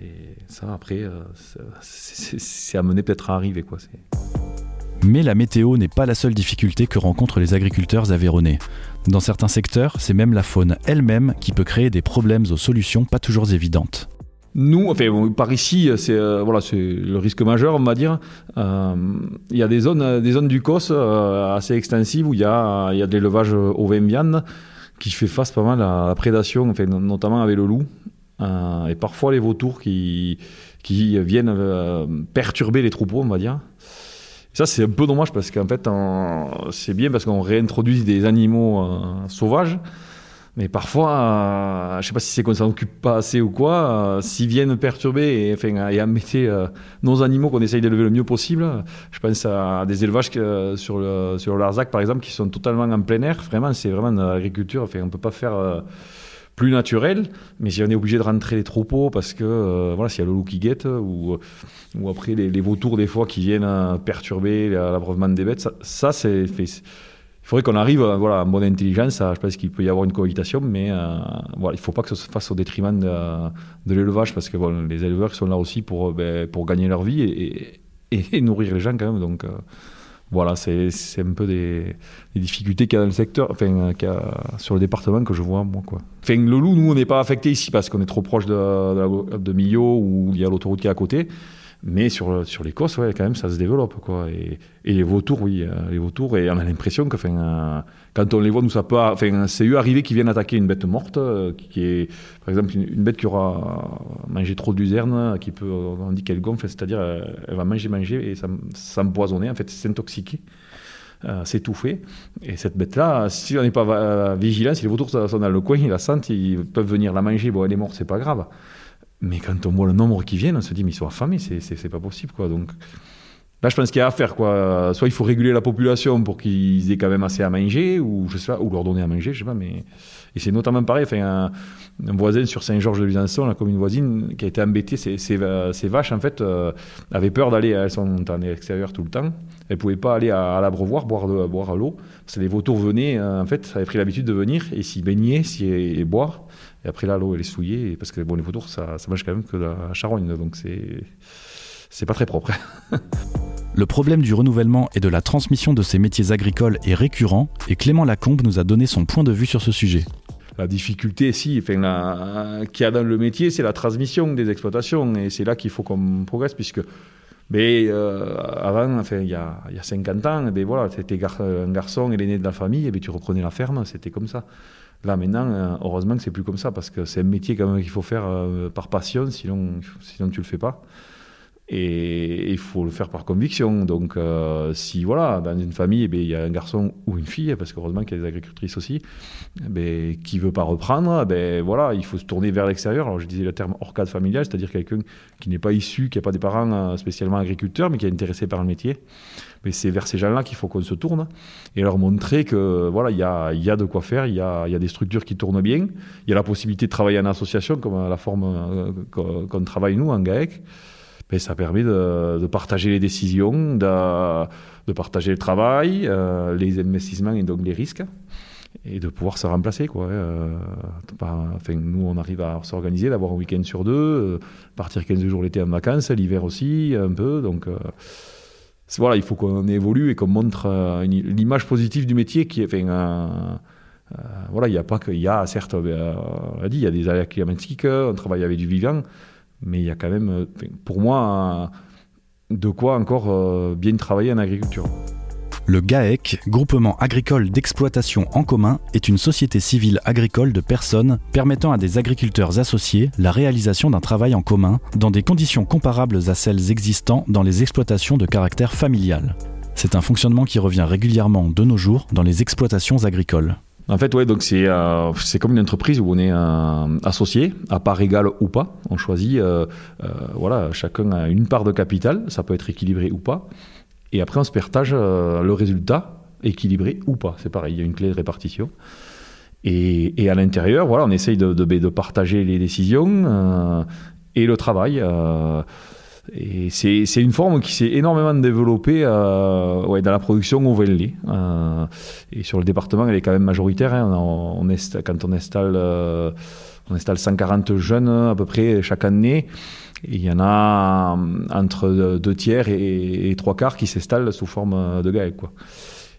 et ça, après, euh, c'est amené peut-être à arriver. Quoi. Mais la météo n'est pas la seule difficulté que rencontrent les agriculteurs avéronnais. Dans certains secteurs, c'est même la faune elle-même qui peut créer des problèmes aux solutions pas toujours évidentes. Nous, enfin, par ici, c'est euh, voilà, c'est le risque majeur, on va dire. Euh, il y a des zones, des zones du COS assez extensives où il y a, y a de l'élevage au viande qui fait face pas mal à la prédation, enfin, notamment avec le loup. Euh, et parfois les vautours qui, qui viennent euh, perturber les troupeaux, on va dire. Ça, c'est un peu dommage parce qu'en fait, c'est bien parce qu'on réintroduit des animaux euh, sauvages. Mais parfois, je ne sais pas si c'est qu'on s'en occupe pas assez ou quoi, s'ils viennent perturber et, enfin, embêter nos animaux qu'on essaye d'élever le mieux possible. Je pense à des élevages sur, le, sur l'Arzac, par exemple, qui sont totalement en plein air. Vraiment, c'est vraiment de l'agriculture. Enfin, on peut pas faire plus naturel, mais si on est obligé de rentrer les troupeaux parce que euh, voilà, s'il y a le loup qui guette ou, ou après les, vautours des fois qui viennent euh, perturber l'abreuvement des bêtes, ça, c'est il faudrait qu'on arrive voilà, en bonne intelligence. je pense qu'il peut y avoir une cohabitation, mais euh, voilà, il ne faut pas que ça se fasse au détriment de, l'élevage parce que les éleveurs sont là aussi pour, ben, pour gagner leur vie et, et, nourrir les gens quand même. Donc, voilà, c'est un peu des, difficultés qu'il y a dans le secteur, enfin, sur le département que je vois, moi. Quoi. Enfin, le loup, nous, on n'est pas affecté ici parce qu'on est trop proche de, de, Millau où il y a l'autoroute qui est à côté. Mais sur, sur l'Écosse, ouais, quand même, ça se développe. Quoi. Et, les vautours, oui, euh, les vautours. Et on a l'impression que euh, quand on les voit, nous, ça peut. Enfin, c'est eux arriver qui viennent attaquer une bête morte, euh, qui est, par exemple, une, bête qui aura mangé trop de luzerne, qui peut, on dit qu'elle gonfle, c'est-à-dire elle va manger, manger et s'empoisonner, en fait, s'intoxiquer. s'étouffer. Et cette bête-là, si on n'est pas vigilant, si les vautours sont dans le coin, ils la sentent, ils peuvent venir la manger. Bon, elle est morte, c'est pas grave. Mais quand on voit le nombre qui viennent, on se dit, mais ils sont affamés, c'est pas possible. Quoi. Donc là, je pense qu'il y a à faire. Quoi. Soit il faut réguler la population pour qu'ils aient quand même assez à manger, ou, je sais pas, ou leur donner à manger, je sais pas. Mais... C'est notamment pareil, enfin, un, voisin sur Saint-Georges de Lusançon, la commune voisine, qui a été embêtée, ces, vaches, en fait, euh, avaient peur d'aller, elles sont en extérieur tout le temps, elles ne pouvaient pas aller à, l'abreuvoir, boire, de, boire l'eau, parce que les vautours venaient, euh, en fait, avaient pris l'habitude de venir et s'y baigner s'y, boire. Et après, là, l'eau, elle est souillée, parce que bon, les vautours, ça, ça mange quand même que la charogne, donc c'est, c'est pas très propre. Le problème du renouvellement et de la transmission de ces métiers agricoles est récurrent, et Clément Lacombe nous a donné son point de vue sur ce sujet. La difficulté, si, enfin, qu'il y a dans le métier, c'est la transmission des exploitations, et c'est là qu'il faut qu'on progresse, puisque mais euh, avant, enfin, il y, a, il y a 50 ans, ben voilà, tu étais un garçon et l'aîné de la famille, et ben tu reprenais la ferme, c'était comme ça. Là maintenant, euh, heureusement que c'est plus comme ça parce que c'est un métier quand même qu'il faut faire euh, par passion, sinon, sinon tu le fais pas. Et il faut le faire par conviction. Donc, euh, si voilà, dans une famille, eh ben, il y a un garçon ou une fille, parce qu'heureusement qu'il y a des agricultrices aussi, eh ben, qui veut pas reprendre, eh ben, voilà, il faut se tourner vers l'extérieur. Alors, je disais le terme hors cadre familial, c'est-à-dire quelqu'un qui n'est pas issu, qui n'a pas des parents spécialement agriculteurs, mais qui est intéressé par le métier. Mais c'est vers ces gens-là qu'il faut qu'on se tourne et leur montrer que voilà, il y a, y a, de quoi faire, il y a, y a, des structures qui tournent bien, il y a la possibilité de travailler en association, comme la forme euh, qu'on travaille nous en GAEC. Mais ça permet de, partager les décisions, de, partager le travail, euh, les investissements et donc les risques et de pouvoir se remplacer. Quoi. Euh, enfin, nous, on arrive à s'organiser, d'avoir un week-end sur deux, partir 15 jours l'été en vacances, l'hiver aussi, un peu. Donc, voilà, il faut qu'on évolue et qu'on montre euh, l'image positive du métier qui est. Euh, euh, voilà, il n'y a pas que. Y a, certes, on a dit, il y a des aléas climatiques, on travaille avec du vivant, mais il y a quand même, pour moi, de quoi encore bien travailler en agriculture. Le GAEC, Groupement agricole d'exploitation en commun, est une société civile agricole de personnes permettant à des agriculteurs associés la réalisation d'un travail en commun dans des conditions comparables à celles existant dans les exploitations de caractère familial. C'est un fonctionnement qui revient régulièrement de nos jours dans les exploitations agricoles. En fait, ouais, donc c'est euh, c'est comme une entreprise où on est euh, associé, à part égale ou pas. On choisit, euh, voilà, chacun a une part de capital, ça peut être équilibré ou pas. Et après, on se partage le résultat, équilibré ou pas. C'est pareil, il y a une clé de répartition. Et, à l'intérieur, voilà, on essaye de, de, de partager les décisions et le travail. Et c'est une forme qui s'est énormément développée euh, ouais, dans la production au lait. Euh, et sur le département, elle est quand même majoritaire. hein. On, est, quand on installe, euh, on installe 140 jeunes à peu près chaque année. Il y en a euh, entre deux tiers et, et trois quarts qui s'installent sous forme de GAEC. Quoi.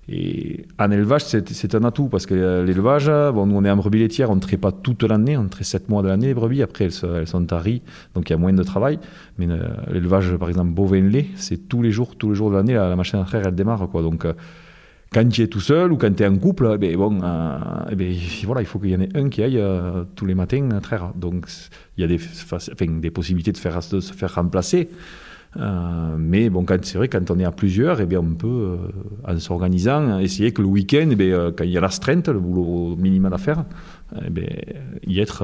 Et en élevage, c'est un atout parce que euh, l'élevage, bon, nous on est en brebis laitière, on ne traite pas toute l'année, on traite 7 mois de l'année les brebis, après elles, sont taries, donc il y a moins de travail. Mais euh, l'élevage, par exemple, bovin-lait, c'est tous les jours, tous les jours de l'année, la, machine à traire, elle démarre. Donc euh, quand tu es tout seul ou quand tu es en couple, eh ben, bon, euh, eh ben, voilà, il faut qu'il y en ait un qui aille euh, tous les matins à traire. Donc il y a des possibilités de, faire, de se faire remplacer. Euh, mais bon, c'est vrai, quand on est à plusieurs, eh bien, on peut, euh, en s'organisant, essayer que le week-end, eh bien, euh, quand il y a l'astreinte, le boulot minimal à faire, eh bien, y être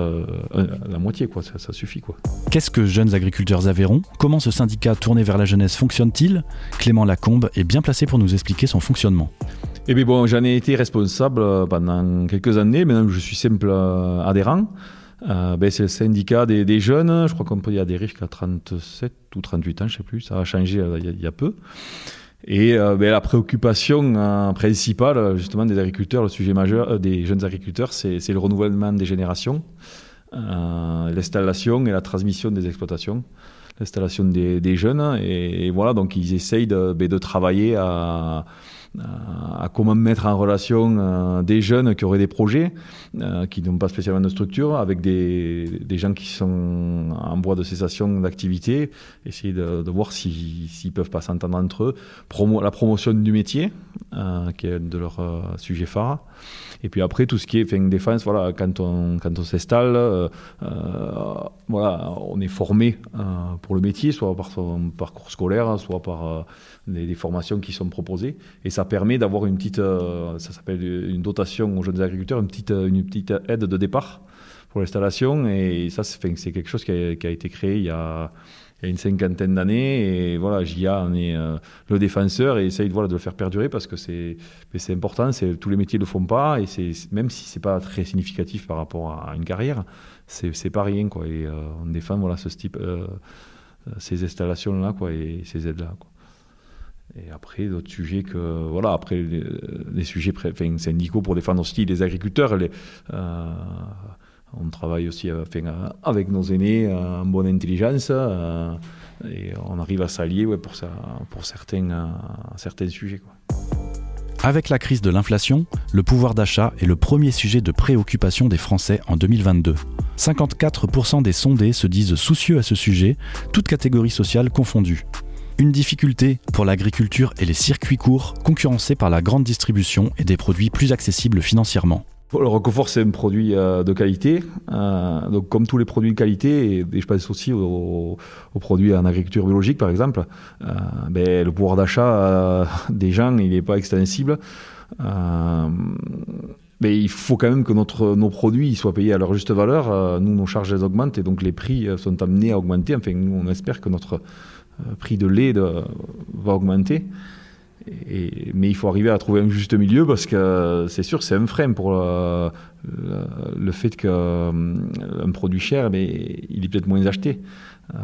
la moitié, quoi, ça, ça suffit. Quoi. Qu'est-ce que Jeunes Agriculteurs Aveyron Comment ce syndicat tourné vers la jeunesse fonctionne-t-il? Clément Lacombe est bien placé pour nous expliquer son fonctionnement. Eh bien, bon, j'en ai été responsable pendant quelques années, maintenant je suis simple adhérent. Euh, ben, c'est le syndicat des, des jeunes, je crois qu'on peut y adhérer jusqu'à 37 ou 38 ans, je sais plus, ça a changé euh, il y a- a peu. Et euh, ben, la préoccupation principale, justement, des agriculteurs, le sujet majeur des jeunes agriculteurs, c'est le renouvellement des générations, l'installation et la transmission des exploitations, l'installation des, des jeunes. Et, voilà, donc ils essayent de, ben, de travailler à, à comment mettre en relation euh, des jeunes qui auraient des projets, euh, qui n'ont pas spécialement de structure, avec des, des gens qui sont en voie de cessation d'activité, essayer de, voir si- s'ils peuvent pas s'entendre entre eux, la promotion du métier, euh, qui est de leurs euh, sujets phares. Et puis après, tout ce qui est défense, voilà, quand on, quand on s'installe, euh, euh, voilà, on est formé euh, pour le métier, soit par son parcours scolaire, soit par euh, des, des formations qui sont proposées. Et ça permet d'avoir une petite, euh, ça s'appelle une dotation aux jeunes agriculteurs, une petite, euh, une petite aide de départ pour l'installation. Et ça, c'est quelque chose qui a, été créé il y a, une cinquantaine d'années. Et voilà, JIA en est euh, le défenseur et essaye voilà, de le faire perdurer parce que c'est important. Tous les métiers ne le font pas. Et même si c'est pas très significatif par rapport à une carrière, c'est pas rien. Quoi. Et on défend voilà, ce type, ces installations-là et ces aides-là. Et après, d'autres sujets que. Voilà, après, les, sujets syndicaux pour défendre aussi les agriculteurs. Euh, on travaille aussi euh, euh, avec nos aînés en bonne intelligence. et on arrive à s'allier pour, certains, sujets. Avec la crise de l'inflation, le pouvoir d'achat est le premier sujet de préoccupation des Français en 2022. 54% des sondés se disent soucieux à ce sujet, toutes catégories sociales confondues. Une difficulté pour l'agriculture et les circuits courts, concurrencés par la grande distribution et des produits plus accessibles financièrement. Le Roquefort, c'est un produit euh, de qualité. Euh, donc, comme tous les produits de qualité, et, je pense aussi aux, produits en agriculture biologique, par exemple, euh, ben, le pouvoir d'achat des gens, il n'est pas extensible. Mais il faut quand même que notre, nos produits soient payés à leur juste valeur. Nous, nos charges elles augmentent et donc les prix sont amenés à augmenter. Enfin, nous, on espère que notre prix de lait va augmenter. Mais il faut arriver à trouver un juste milieu parce que c'est sûr c'est un frein pour le, le- fait qu'un produit cher, mais il est peut-être moins acheté. Euh,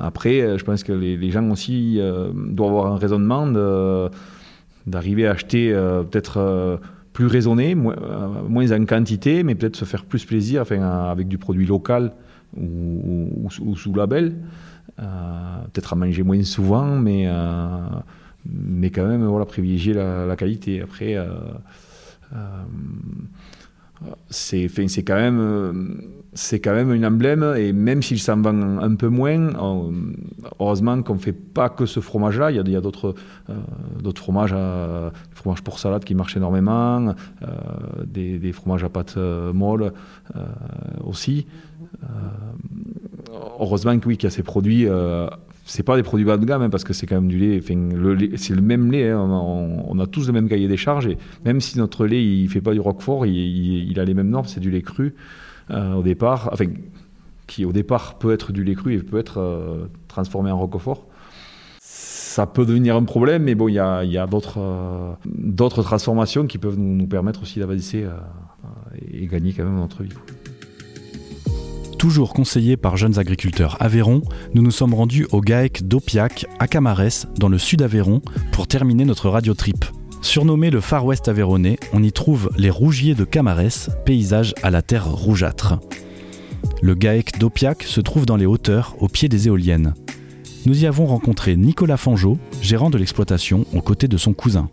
après, je pense que les, gens aussi euh, doivent avoir un raisonnement d'arriver à acheter euh, peut-être euh, plus raisonné, moins, euh, moins en quantité, mais peut-être se faire plus plaisir euh, avec du produit local ou sous label. Euh, peut-être à manger moins souvent, mais, euh, mais quand même voilà, privilégier la, qualité. Après, euh, c'est quand même c'est quand même emblème et même s'il s'en vend un peu moins, heureusement qu'on ne fait pas que ce fromage-là. Il y a, d'autres fromages, euh, fromages pour salade qui marchent énormément, des, des, fromages à pâte molle aussi. Heureusement que oui, qu'il y a ces produits c'est pas des produits bas de gamme hein, parce que c'est quand même du lait. c'est le même lait. Hein, on, a tous le même cahier des charges et même si notre lait il fait pas du roquefort, il, a les mêmes normes. C'est du lait cru euh, au départ, enfin qui au départ peut être du lait cru et peut être euh, transformé en roquefort. Ça peut devenir un problème, mais bon, il y a, euh, d'autres transformations qui peuvent nous, permettre aussi d'avancer et gagner quand même notre vie. Toujours conseillé par jeunes agriculteurs Aveyron, nous nous sommes rendus au GAEC d'Opiac à Camarès, dans le sud Aveyron, pour terminer notre radio trip. Surnommé le Far West Aveyronnais, on y trouve les rougiers de Camarès, paysage à la terre rougeâtre. Le GAEC d'Opiac se trouve dans les hauteurs, au pied des éoliennes. Nous y avons rencontré Nicolas Fangeau, gérant de l'exploitation, aux côtés de son cousin.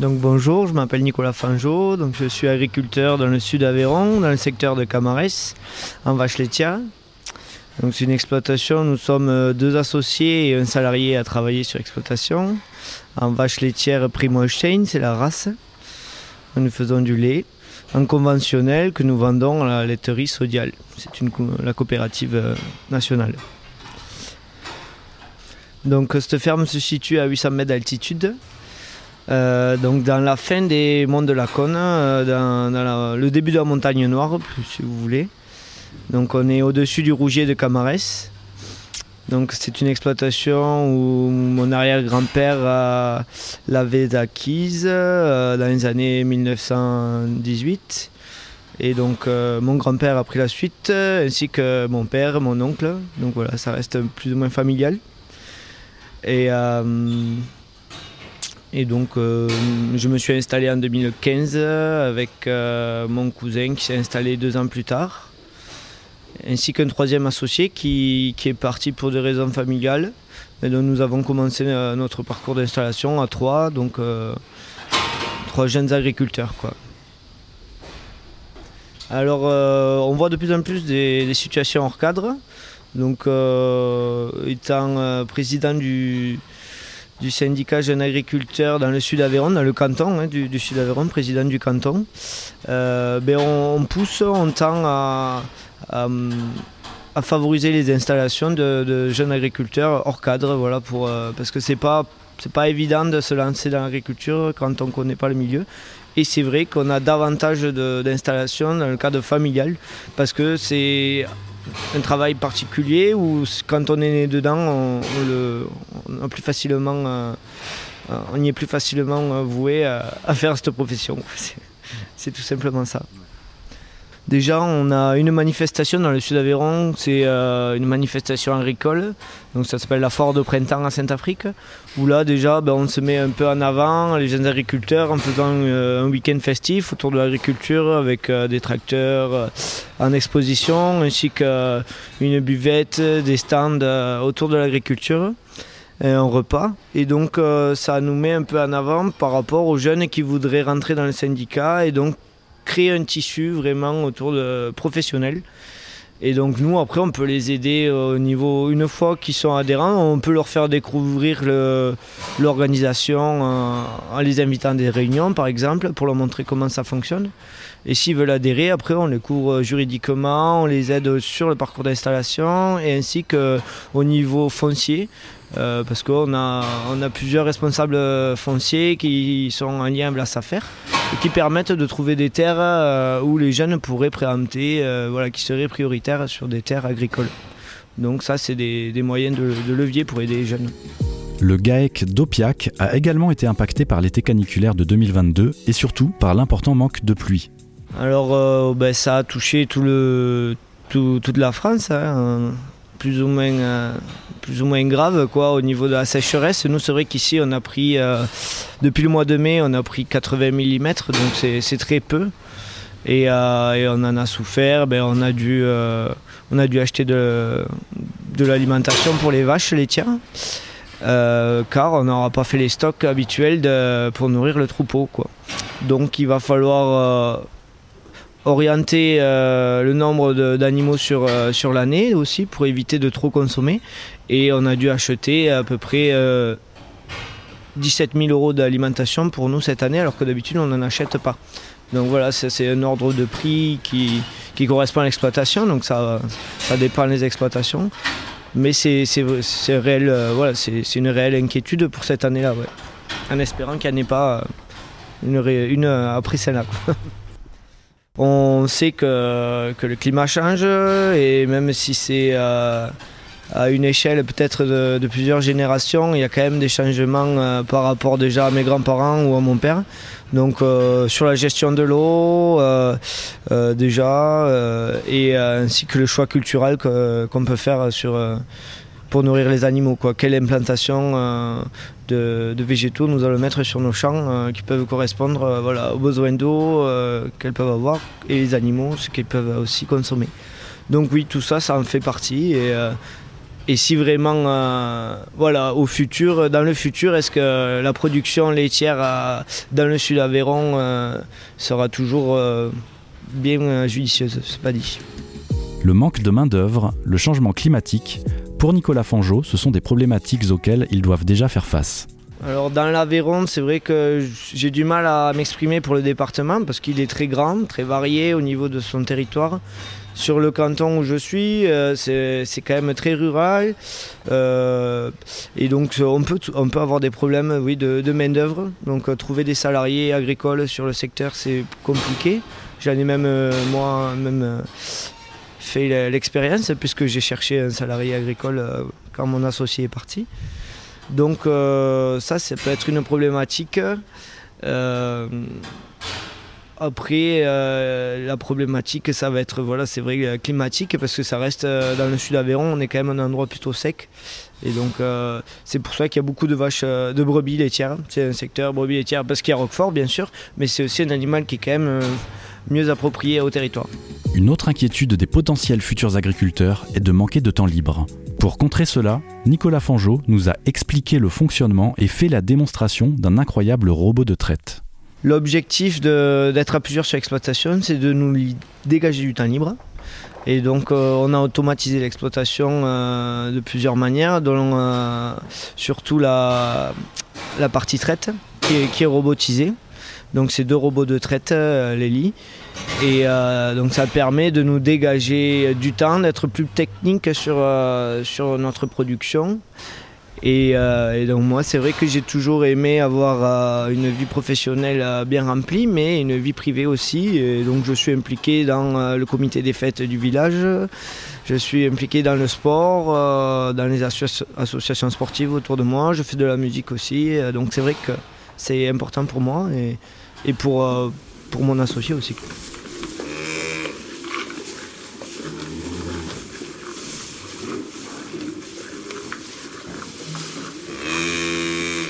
Donc bonjour, je m'appelle Nicolas Fangeau, donc je suis agriculteur dans le sud d'Aveyron, dans le secteur de Camarès, en vache laitière. C'est une exploitation, nous sommes euh, deux associés et un salarié à travailler sur l'exploitation. En vache laitière Primo Holstein, c'est la race. Nous faisons du lait en conventionnel que nous vendons à la laiterie Sodial. C'est la coopérative euh, nationale. Donc cette ferme se situe à 800 mètres d'altitude. Euh, donc dans la fin des monts de la Cône, euh, dans, le début de la montagne noire, si vous voulez. Donc on est au-dessus du rougier de Camarès. Donc c'est une exploitation où mon arrière-grand-père l'avait acquise euh, dans les années 1918. Et donc mon grand-père a pris la suite, ainsi que mon père, mon oncle. Donc voilà, ça reste plus ou moins familial. Et et donc, euh, je me suis installé en 2015 avec euh, mon cousin qui s'est installé deux ans plus tard, ainsi qu'un troisième associé qui, est parti pour des raisons familiales. Et donc, nous avons commencé euh, notre parcours d'installation à trois, donc trois jeunes agriculteurs. Alors, on voit de plus en plus des, des situations hors cadre. Donc, étant président du du syndicat Jeunes Agriculteurs dans le sud Aveyron, dans le canton hein, du, sud Aveyron, président du canton. Euh, ben on, pousse, on tend à, favoriser les installations de, jeunes agriculteurs hors cadre, voilà, pour, euh, parce que c'est pas pas évident de se lancer dans l'agriculture quand on ne connaît pas le milieu. Et c'est vrai qu'on a davantage d'installations dans le cadre familial parce que c'est un travail particulier où quand on est né dedans, on, plus facilement, euh, on y est plus facilement euh, voué à faire cette profession. C'est tout simplement ça. Déjà, on a une manifestation dans le sud d'Aveyron, c'est euh, une manifestation agricole. Donc ça s'appelle la Foire de printemps à Saint-Afrique, où là déjà ben, on se met un peu en avant, les jeunes agriculteurs, en faisant euh, un week-end festif autour de l'agriculture avec euh, des tracteurs en exposition, ainsi qu'une buvette, des stands autour de l'agriculture et un repas. Et donc ça nous met un peu en avant par rapport aux jeunes qui voudraient rentrer dans le syndicat et donc créer un tissu vraiment autour de professionnels. Et donc nous, après, on peut les aider au niveau, une fois qu'ils sont adhérents, on peut leur faire découvrir l'organisation en, les invitant à des réunions, par exemple, pour leur montrer comment ça fonctionne. Et s'ils veulent adhérer, après, on les couvre juridiquement, on les aide sur le parcours d'installation, et ainsi qu'au niveau foncier, euh, parce qu'on a, on a plusieurs responsables fonciers qui sont en lien avec la SAFER qui permettent de trouver des terres euh, où les jeunes pourraient préempter, euh, voilà, qui seraient prioritaires sur des terres agricoles. Donc ça, c'est des, moyens de, levier pour aider les jeunes. Le GAEC d'Opiac a également été impacté par l'été caniculaire de 2022 et surtout par l'important manque de pluie. Alors ben, ça a touché tout le, toute la France. Hein plus ou moins, euh, plus ou moins grave quoi, au niveau de la sécheresse. Nous, c'est vrai qu'ici, on a pris, euh, depuis le mois de mai, on a pris 80 mm, donc c'est très peu. Euh, et, on en a souffert. Ben, on, a dû, on a dû acheter de, de l'alimentation pour les vaches laitières. car on n'aura pas fait les stocks habituels pour nourrir le troupeau. Quoi. Donc il va falloir orienter le nombre d'animaux sur, sur l'année aussi pour éviter de trop consommer. Et on a dû acheter à peu près 17 000 euros d'alimentation pour nous cette année, alors que d'habitude on n'en achète pas. Donc voilà, c'est un ordre de prix qui, correspond à l'exploitation, donc ça, dépend des exploitations. Mais c'est euh, une réelle inquiétude pour cette année-là, en espérant qu'il n'y en ait pas euh, une, après celle-là. On sait que, le climat change et même si c'est euh, à une échelle peut-être de, plusieurs générations, il y a quand même des changements par rapport déjà à mes grands-parents ou à mon père. Donc euh, sur la gestion de l'eau euh, euh, déjà et ainsi que le choix culturel qu'on peut faire sur pour nourrir les animaux. Quoi. Quelle implantation de, végétaux nous allons mettre sur nos champs qui peuvent correspondre voilà, aux besoins d'eau qu'elles peuvent avoir et les animaux, ce qu'ils peuvent aussi consommer. Donc oui, tout ça, ça en fait partie. Et, si vraiment, euh, voilà, au futur, dans le futur, est-ce que la production laitière dans le sud Aveyron euh, sera toujours euh, bien judicieuse? C'est pas dit. Le manque de main-d'œuvre, le changement climatique, pour Nicolas Fangeau, ce sont des problématiques auxquelles ils doivent déjà faire face. Alors dans l'Aveyron, c'est vrai que j'ai du mal à m'exprimer pour le département parce qu'il est très grand, très varié au niveau de son territoire. Sur le canton où je suis, euh, c'est quand même très rural. Euh, et donc on peut, on peut avoir des problèmes oui, de, main-d'œuvre. Donc euh, trouver des salariés agricoles sur le secteur, c'est compliqué. J'en ai même moi même fait l'expérience puisque j'ai cherché un salarié agricole quand mon associé est parti. Donc ça, ça peut être une problématique. Après, euh, la problématique, ça va être, voilà, c'est vrai, euh, climatique, parce que ça reste euh, dans le sud d'Aveyron, on est quand même un endroit plutôt sec. Et donc, c'est pour ça qu'il y a beaucoup de vaches, de brebis laitières. C'est un secteur brebis laitières, parce qu'il y a Roquefort, bien sûr, mais c'est aussi un animal qui est quand même mieux approprié au territoire. Une autre inquiétude des potentiels futurs agriculteurs est de manquer de temps libre. Pour contrer cela, Nicolas Fangeau nous a expliqué le fonctionnement et fait la démonstration d'un incroyable robot de traite. L'objectif d'être à plusieurs sur l'exploitation, c'est de nous dégager du temps libre. Et donc euh, on a automatisé l'exploitation euh, de plusieurs manières, dont euh, surtout la, la, partie traite qui est, robotisée. Donc c'est deux robots de traite, les lits. Et donc ça permet de nous dégager du temps, d'être plus technique sur, sur notre production euh, et, donc moi, c'est vrai que j'ai toujours aimé avoir euh, une vie professionnelle euh, bien remplie, mais une vie privée aussi. Et donc je suis impliqué dans le comité des fêtes du village. Je suis impliqué dans le sport, dans les associations sportives autour de moi. Je fais de la musique aussi. donc c'est vrai que c'est important pour moi et pour, pour mon associé aussi.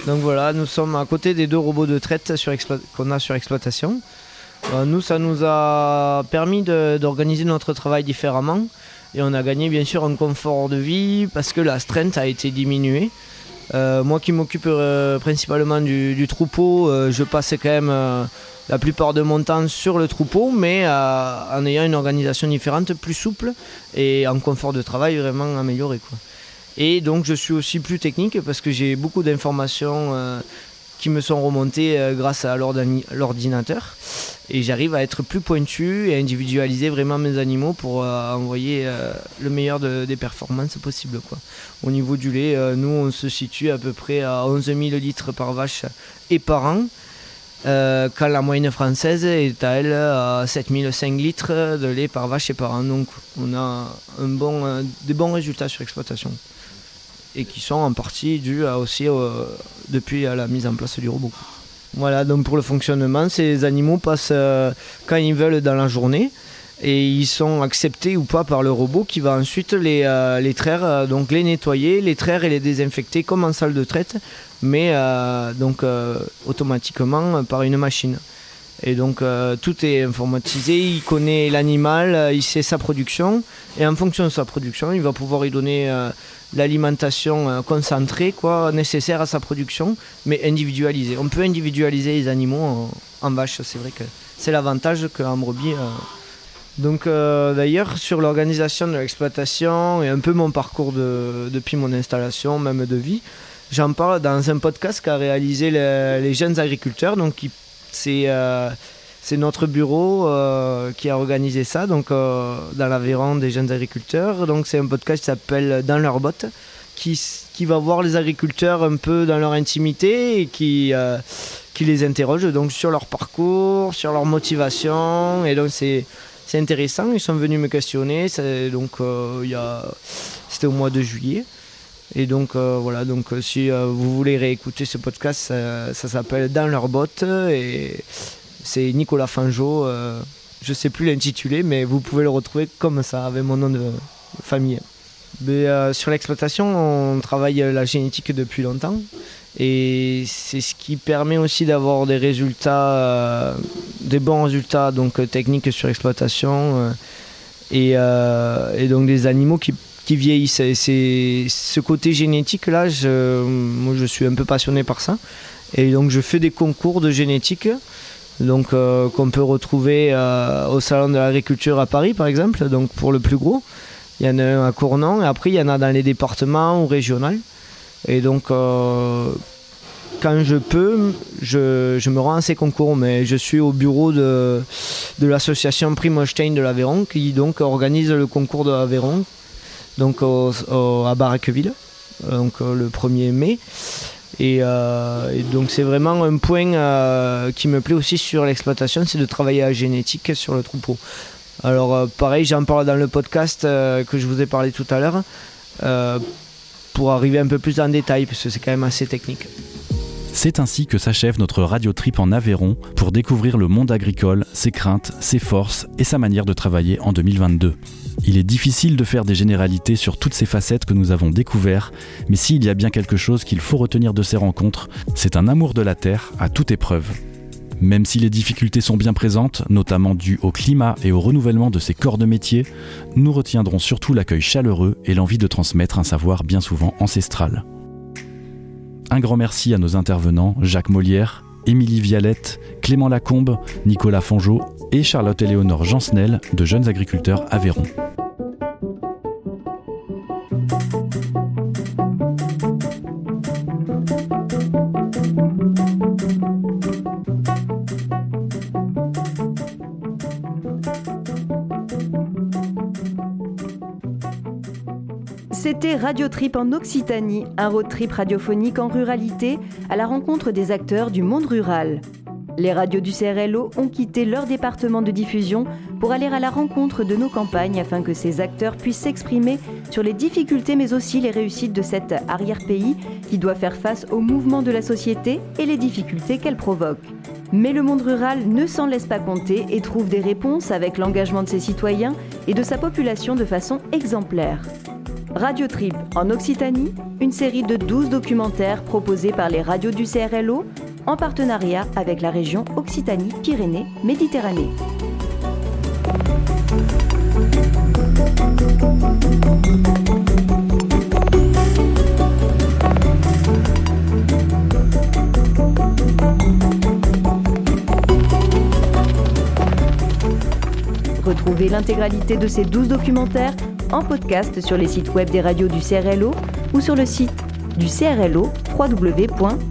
Donc voilà, nous sommes à côté des deux robots de traite qu'on a sur exploitation. Euh, nous, ça nous a permis d'organiser notre travail différemment et on a gagné bien sûr un confort de vie parce que la strength a été diminuée. Euh, moi qui m'occupe euh, principalement du, troupeau, je passais quand même la plupart de mon temps sur le troupeau, mais en ayant une organisation différente, plus souple et en confort de travail vraiment amélioré. Et donc je suis aussi plus technique parce que j'ai beaucoup d'informations euh, qui me sont remontées euh, grâce à l'ordinateur. Et j'arrive à être plus pointu et à individualiser vraiment mes animaux pour euh, envoyer le meilleur des performances possibles. Quoi. Au niveau du lait, nous on se situe à peu près à 11 000 litres par vache et par an. quand la moyenne française est à elle à 7005 litres de lait par vache et par an. Donc on a un bon, des bons résultats sur l'exploitation et qui sont en partie dus aussi depuis la mise en place du robot. Voilà, donc pour le fonctionnement, ces animaux passent euh, quand ils veulent dans la journée et ils sont acceptés ou pas par le robot qui va ensuite les, euh, les traire, euh, donc les nettoyer, les traire et les désinfecter comme en salle de traite, mais donc automatiquement par une machine. Et donc tout est informatisé, il connaît l'animal, il sait sa production, et en fonction de sa production, il va pouvoir y donner l'alimentation concentrée quoi, nécessaire à sa production, mais individualisée. On peut individualiser les animaux en, vache, c'est vrai que c'est l'avantage qu'en brebis donc euh, d'ailleurs sur l'organisation de l'exploitation et un peu mon parcours depuis mon installation, même de vie, j'en parle dans un podcast qu'a réalisé les, jeunes agriculteurs. Donc euh, c'est notre bureau euh, qui a organisé ça, donc dans l'Aveyron des jeunes agriculteurs. Donc c'est un podcast qui s'appelle Dans leurs bottes, qui, qui va voir les agriculteurs un peu dans leur intimité et qui qui les interroge donc sur leur parcours, sur leur motivation. Et donc c'est c'est intéressant. Ils sont venus me questionner. Euh, c'était au mois de juillet. Et donc, euh, voilà. Donc, euh, si vous voulez réécouter ce podcast, ça, s'appelle Dans leurs bottes. Et c'est Nicolas Fangeau. je ne sais plus l'intitulé, mais vous pouvez le retrouver comme ça, avec mon nom de famille. Mais, sur l'exploitation, on travaille la génétique depuis longtemps. Et c'est ce qui permet aussi d'avoir des résultats, euh, des bons résultats donc euh, techniques sur l'exploitation euh, et, donc des animaux qui, vieillissent. Et c'est ce côté génétique là, je, moi je suis un peu passionné par ça. Et donc je fais des concours de génétique donc qu'on peut retrouver au salon de l'agriculture à Paris par exemple donc pour le plus gros il y en a un à Cournon et après il y en a dans les départements ou régionaux et donc, euh, quand je peux, je, me rends à ces concours, mais je suis au bureau de, de l'association Primostein de l'Aveyron qui donc organise le concours de l'Aveyron donc à Barraqueville, donc euh, le 1er mai. Euh, et, donc c'est vraiment un point qui me plaît aussi sur l'exploitation, c'est de travailler à génétique sur le troupeau. Alors pareil, j'en parle dans le podcast que je vous ai parlé tout à l'heure pour arriver un peu plus en détail, parce que c'est quand même assez technique. C'est ainsi que s'achève notre radio trip en Aveyron pour découvrir le monde agricole, ses craintes, ses forces et sa manière de travailler en 2022. Il est difficile de faire des généralités sur toutes ces facettes que nous avons découvertes, mais s'il y a bien quelque chose qu'il faut retenir de ces rencontres, c'est un amour de la terre à toute épreuve. Même si les difficultés sont bien présentes, notamment dues au climat et au renouvellement de ces corps de métier, nous retiendrons surtout l'accueil chaleureux et l'envie de transmettre un savoir bien souvent ancestral. Un grand merci à nos intervenants Jacques Molière, Émilie Vialette, Clément Lacombe, Nicolas Fongeau et Charlotte-Éléonore Jansnel de Jeunes Agriculteurs Aveyron. Radio Trip en Occitanie, un road trip radiophonique en ruralité à la rencontre des acteurs du monde rural. Les radios du CRLO ont quitté leur département de diffusion pour aller à la rencontre de nos campagnes afin que ces acteurs puissent s'exprimer sur les difficultés mais aussi les réussites de cet arrière-pays qui doit faire face aux mouvements de la société et les difficultés qu'elle provoque. Mais le monde rural ne s'en laisse pas compter et trouve des réponses avec l'engagement de ses citoyens et de sa population de façon exemplaire. Radio Trip en Occitanie, une série de 12 documentaires proposés par les radios du CRLO en partenariat avec la région Occitanie-Pyrénées-Méditerranée. Retrouvez l'intégralité de ces 12 documentaires en podcast sur les sites web des radios du CRLO ou sur le site du CRLO www.crlo.fr.